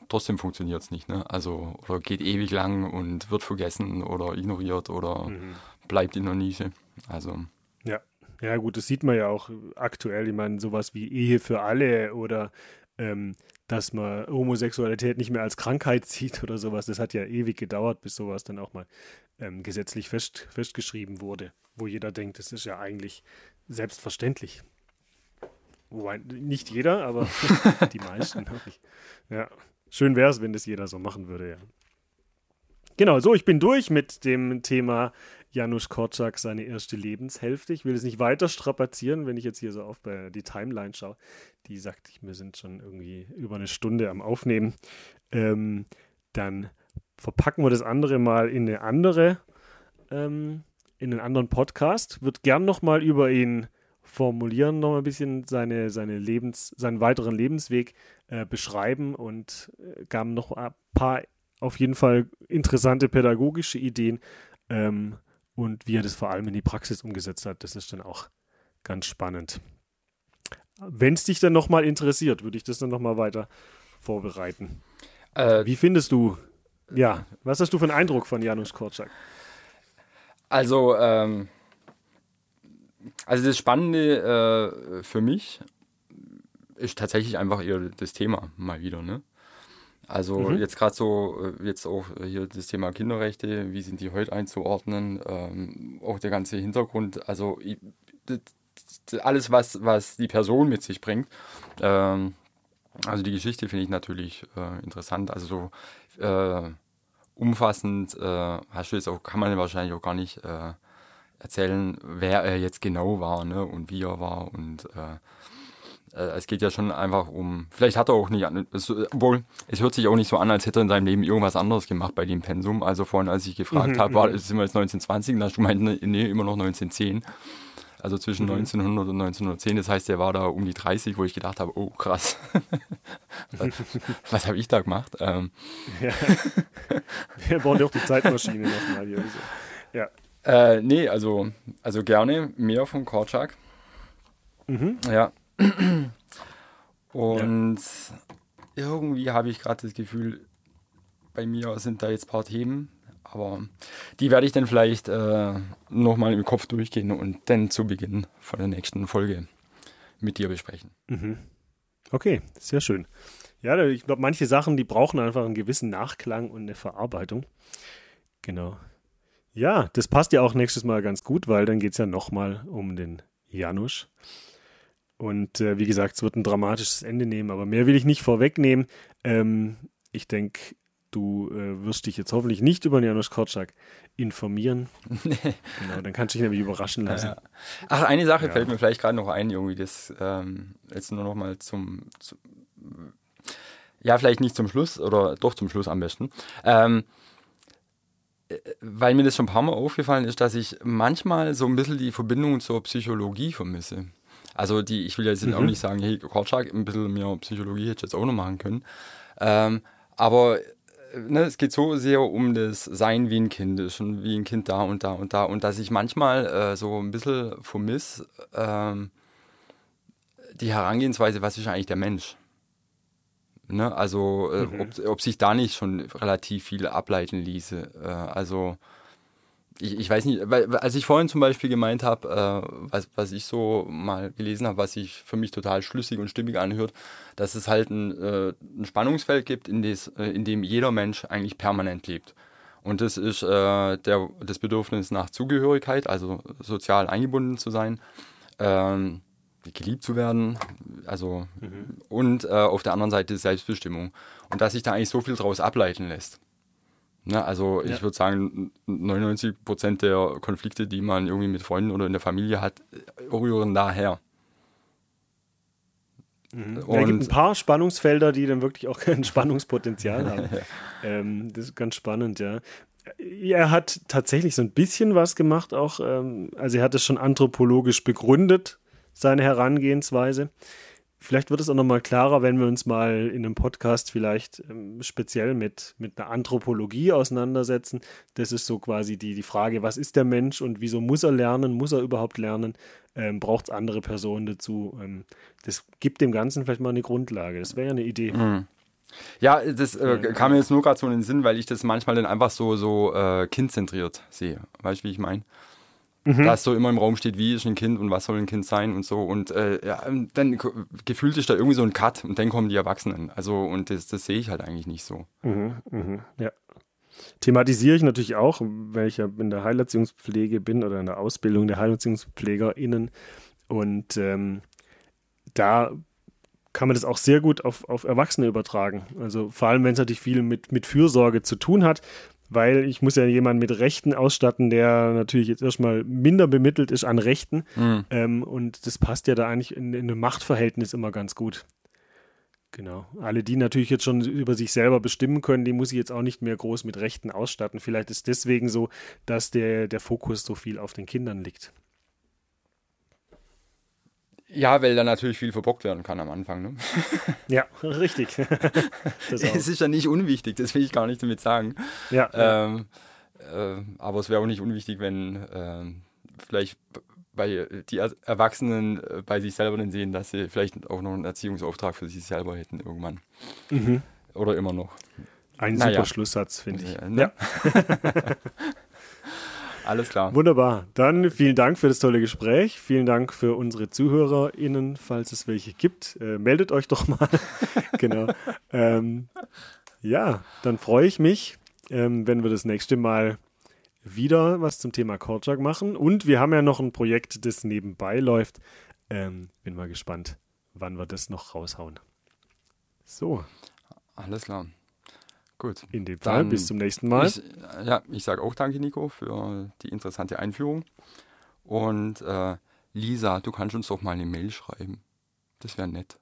trotzdem funktioniert es nicht. Ne? Also, oder geht ewig lang und wird vergessen oder ignoriert oder mhm. bleibt in der Nische. Also. Ja. Ja, gut, das sieht man ja auch aktuell. Ich meine, sowas wie Ehe für alle oder ähm, dass man Homosexualität nicht mehr als Krankheit sieht oder sowas. Das hat ja ewig gedauert, bis sowas dann auch mal ähm, gesetzlich fest, festgeschrieben wurde, wo jeder denkt, das ist ja eigentlich selbstverständlich. Wobei nicht jeder, aber die meisten. ja. Schön wäre es, wenn das jeder so machen würde, ja. Genau, so, ich bin durch mit dem Thema Janusz Korczak, seine erste Lebenshälfte. Ich will es nicht weiter strapazieren, wenn ich jetzt hier so auf bei die Timeline schaue. Die sagt, wir sind schon irgendwie über eine Stunde am Aufnehmen. Ähm, dann verpacken wir das andere mal in eine andere, ähm, in einen anderen Podcast. Wird gern nochmal über ihn formulieren, noch ein bisschen seine, seine Lebens, seinen weiteren Lebensweg äh, beschreiben und äh, gaben noch ein paar auf jeden Fall interessante pädagogische Ideen ähm, und wie er das vor allem in die Praxis umgesetzt hat. Das ist dann auch ganz spannend. Wenn es dich dann nochmal interessiert, würde ich das dann nochmal weiter vorbereiten. Äh, wie findest du, ja, was hast du für einen Eindruck von Janusz Korczak? Also, ähm, also das Spannende äh, für mich ist tatsächlich einfach eher das Thema mal wieder, ne? Also mhm. jetzt gerade so, äh, jetzt auch hier das Thema Kinderrechte, wie sind die heute einzuordnen, ähm, auch der ganze Hintergrund, also alles, was, was die Person mit sich bringt. Ähm, also die Geschichte finde ich natürlich äh, interessant, also so äh, umfassend äh, hast du jetzt auch, kann man wahrscheinlich auch gar nicht äh, erzählen, wer er jetzt genau war ne, und wie er war und äh, es geht ja schon einfach um, vielleicht hat er auch nicht, es, obwohl es hört sich auch nicht so an, als hätte er in seinem Leben irgendwas anderes gemacht bei dem Pensum. Also vorhin, als ich gefragt mhm, habe, war, sind wir jetzt 1920, da hast du meint, nee, immer noch 1910. Also zwischen mhm. 1900 und 1910, das heißt, er war da um die 30, wo ich gedacht habe, oh krass, was, was habe ich da gemacht? Ähm. Ja. Wir brauchen ja auch die Zeitmaschine nochmal hier. Ja. Äh, nee, also, also gerne mehr von Korczak. Mhm. Ja, und ja. irgendwie habe ich gerade das Gefühl, bei mir sind da jetzt ein paar Themen, aber die werde ich dann vielleicht äh, nochmal im Kopf durchgehen und dann zu Beginn von der nächsten Folge mit dir besprechen. Mhm. Okay, sehr schön. Ja, ich glaube, manche Sachen, die brauchen einfach einen gewissen Nachklang und eine Verarbeitung. Genau. Ja, das passt ja auch nächstes Mal ganz gut, weil dann geht es ja nochmal um den Janusz. Und äh, wie gesagt, es wird ein dramatisches Ende nehmen, aber mehr will ich nicht vorwegnehmen. Ähm, ich denke, du äh, wirst dich jetzt hoffentlich nicht über Janusz Korczak informieren. genau, dann kannst du dich nämlich überraschen lassen. Ja. Ach, eine Sache ja. fällt mir vielleicht gerade noch ein, irgendwie, das ähm, jetzt nur noch mal zum, zum, ja, vielleicht nicht zum Schluss oder doch zum Schluss am besten. Ähm, äh, weil mir das schon ein paar Mal aufgefallen ist, dass ich manchmal so ein bisschen die Verbindung zur Psychologie vermisse. Also die, ich will jetzt mhm. auch nicht sagen, hey, Korczak, ein bisschen mehr Psychologie hätte ich jetzt auch noch machen können. Ähm, aber äh, ne, es geht so sehr um das Sein wie ein Kind, ist schon wie ein Kind da und da und da. Und dass ich manchmal äh, so ein bisschen vermisse, ähm, die Herangehensweise, was ist eigentlich der Mensch? Ne? Also, äh, mhm. ob, ob sich da nicht schon relativ viel ableiten ließe. Äh, also, ich, ich weiß nicht, weil, als ich vorhin zum Beispiel gemeint habe, äh, was, was ich so mal gelesen habe, was sich für mich total schlüssig und stimmig anhört, dass es halt ein, äh, ein Spannungsfeld gibt, in, des, äh, in dem jeder Mensch eigentlich permanent lebt. Und das ist äh, der, das Bedürfnis nach Zugehörigkeit, also sozial eingebunden zu sein, ähm, geliebt zu werden, also mhm. und äh, auf der anderen Seite Selbstbestimmung. Und dass sich da eigentlich so viel draus ableiten lässt. Ne, also ich würde sagen, 99 Prozent der Konflikte, die man irgendwie mit Freunden oder in der Familie hat, rühren daher. Mhm. Und ja, gibt ein paar Spannungsfelder, die dann wirklich auch kein Spannungspotenzial haben. ähm, das ist ganz spannend, ja. Er hat tatsächlich so ein bisschen was gemacht, auch, ähm, also er hat es schon anthropologisch begründet, seine Herangehensweise. Vielleicht wird es auch nochmal klarer, wenn wir uns mal in einem Podcast vielleicht ähm, speziell mit, mit einer Anthropologie auseinandersetzen. Das ist so quasi die, die Frage, was ist der Mensch und wieso muss er lernen? Muss er überhaupt lernen? Ähm, Braucht es andere Personen dazu? Ähm, das gibt dem Ganzen vielleicht mal eine Grundlage. Das wäre ja eine Idee. Mhm. Ja, das äh, kam mir jetzt nur gerade so in den Sinn, weil ich das manchmal dann einfach so, so äh, kindzentriert sehe. Weißt du, wie ich meine? Mhm. Dass so immer im Raum steht, wie ist ein Kind und was soll ein Kind sein und so. Und äh, ja, dann gefühlt ist da irgendwie so ein Cut und dann kommen die Erwachsenen. Also, und das, das sehe ich halt eigentlich nicht so. Mhm, mhm, ja. Thematisiere ich natürlich auch, weil ich ja in der Heilerziehungspflege bin oder in der Ausbildung der HeilerziehungspflegerInnen. Und ähm, da kann man das auch sehr gut auf, auf Erwachsene übertragen. Also vor allem, wenn es natürlich viel mit, mit Fürsorge zu tun hat, weil ich muss ja jemanden mit Rechten ausstatten, der natürlich jetzt erstmal minder bemittelt ist an Rechten. Mhm. Ähm, und das passt ja da eigentlich in, in einem Machtverhältnis immer ganz gut. Genau. Alle, die natürlich jetzt schon über sich selber bestimmen können, die muss ich jetzt auch nicht mehr groß mit Rechten ausstatten. Vielleicht ist deswegen so, dass der, der Fokus so viel auf den Kindern liegt. Ja, weil da natürlich viel verbockt werden kann am Anfang. Ne? Ja, richtig. Das es ist ja nicht unwichtig, das will ich gar nicht damit sagen. Ja. Ähm, äh, aber es wäre auch nicht unwichtig, wenn äh, vielleicht bei die Erwachsenen äh, bei sich selber dann sehen, dass sie vielleicht auch noch einen Erziehungsauftrag für sich selber hätten irgendwann. Mhm. Oder immer noch. Ein Naja. super Schlusssatz, finde ich. Ja, ne? Alles klar. Wunderbar. Dann vielen Dank für das tolle Gespräch. Vielen Dank für unsere ZuhörerInnen, falls es welche gibt. Äh, meldet euch doch mal. genau. Ähm, ja, dann freue ich mich, ähm, wenn wir das nächste Mal wieder was zum Thema Korczak machen. Und wir haben ja noch ein Projekt, das nebenbei läuft. Ähm, bin mal gespannt, wann wir das noch raushauen. So, Alles klar. Gut. in dem Fall Dann- bis zum nächsten Mal. Ich, ja, ich sage auch danke, Nico, für die interessante Einführung. Und äh, Lisa, du kannst uns doch mal eine Mail schreiben. Das wäre nett.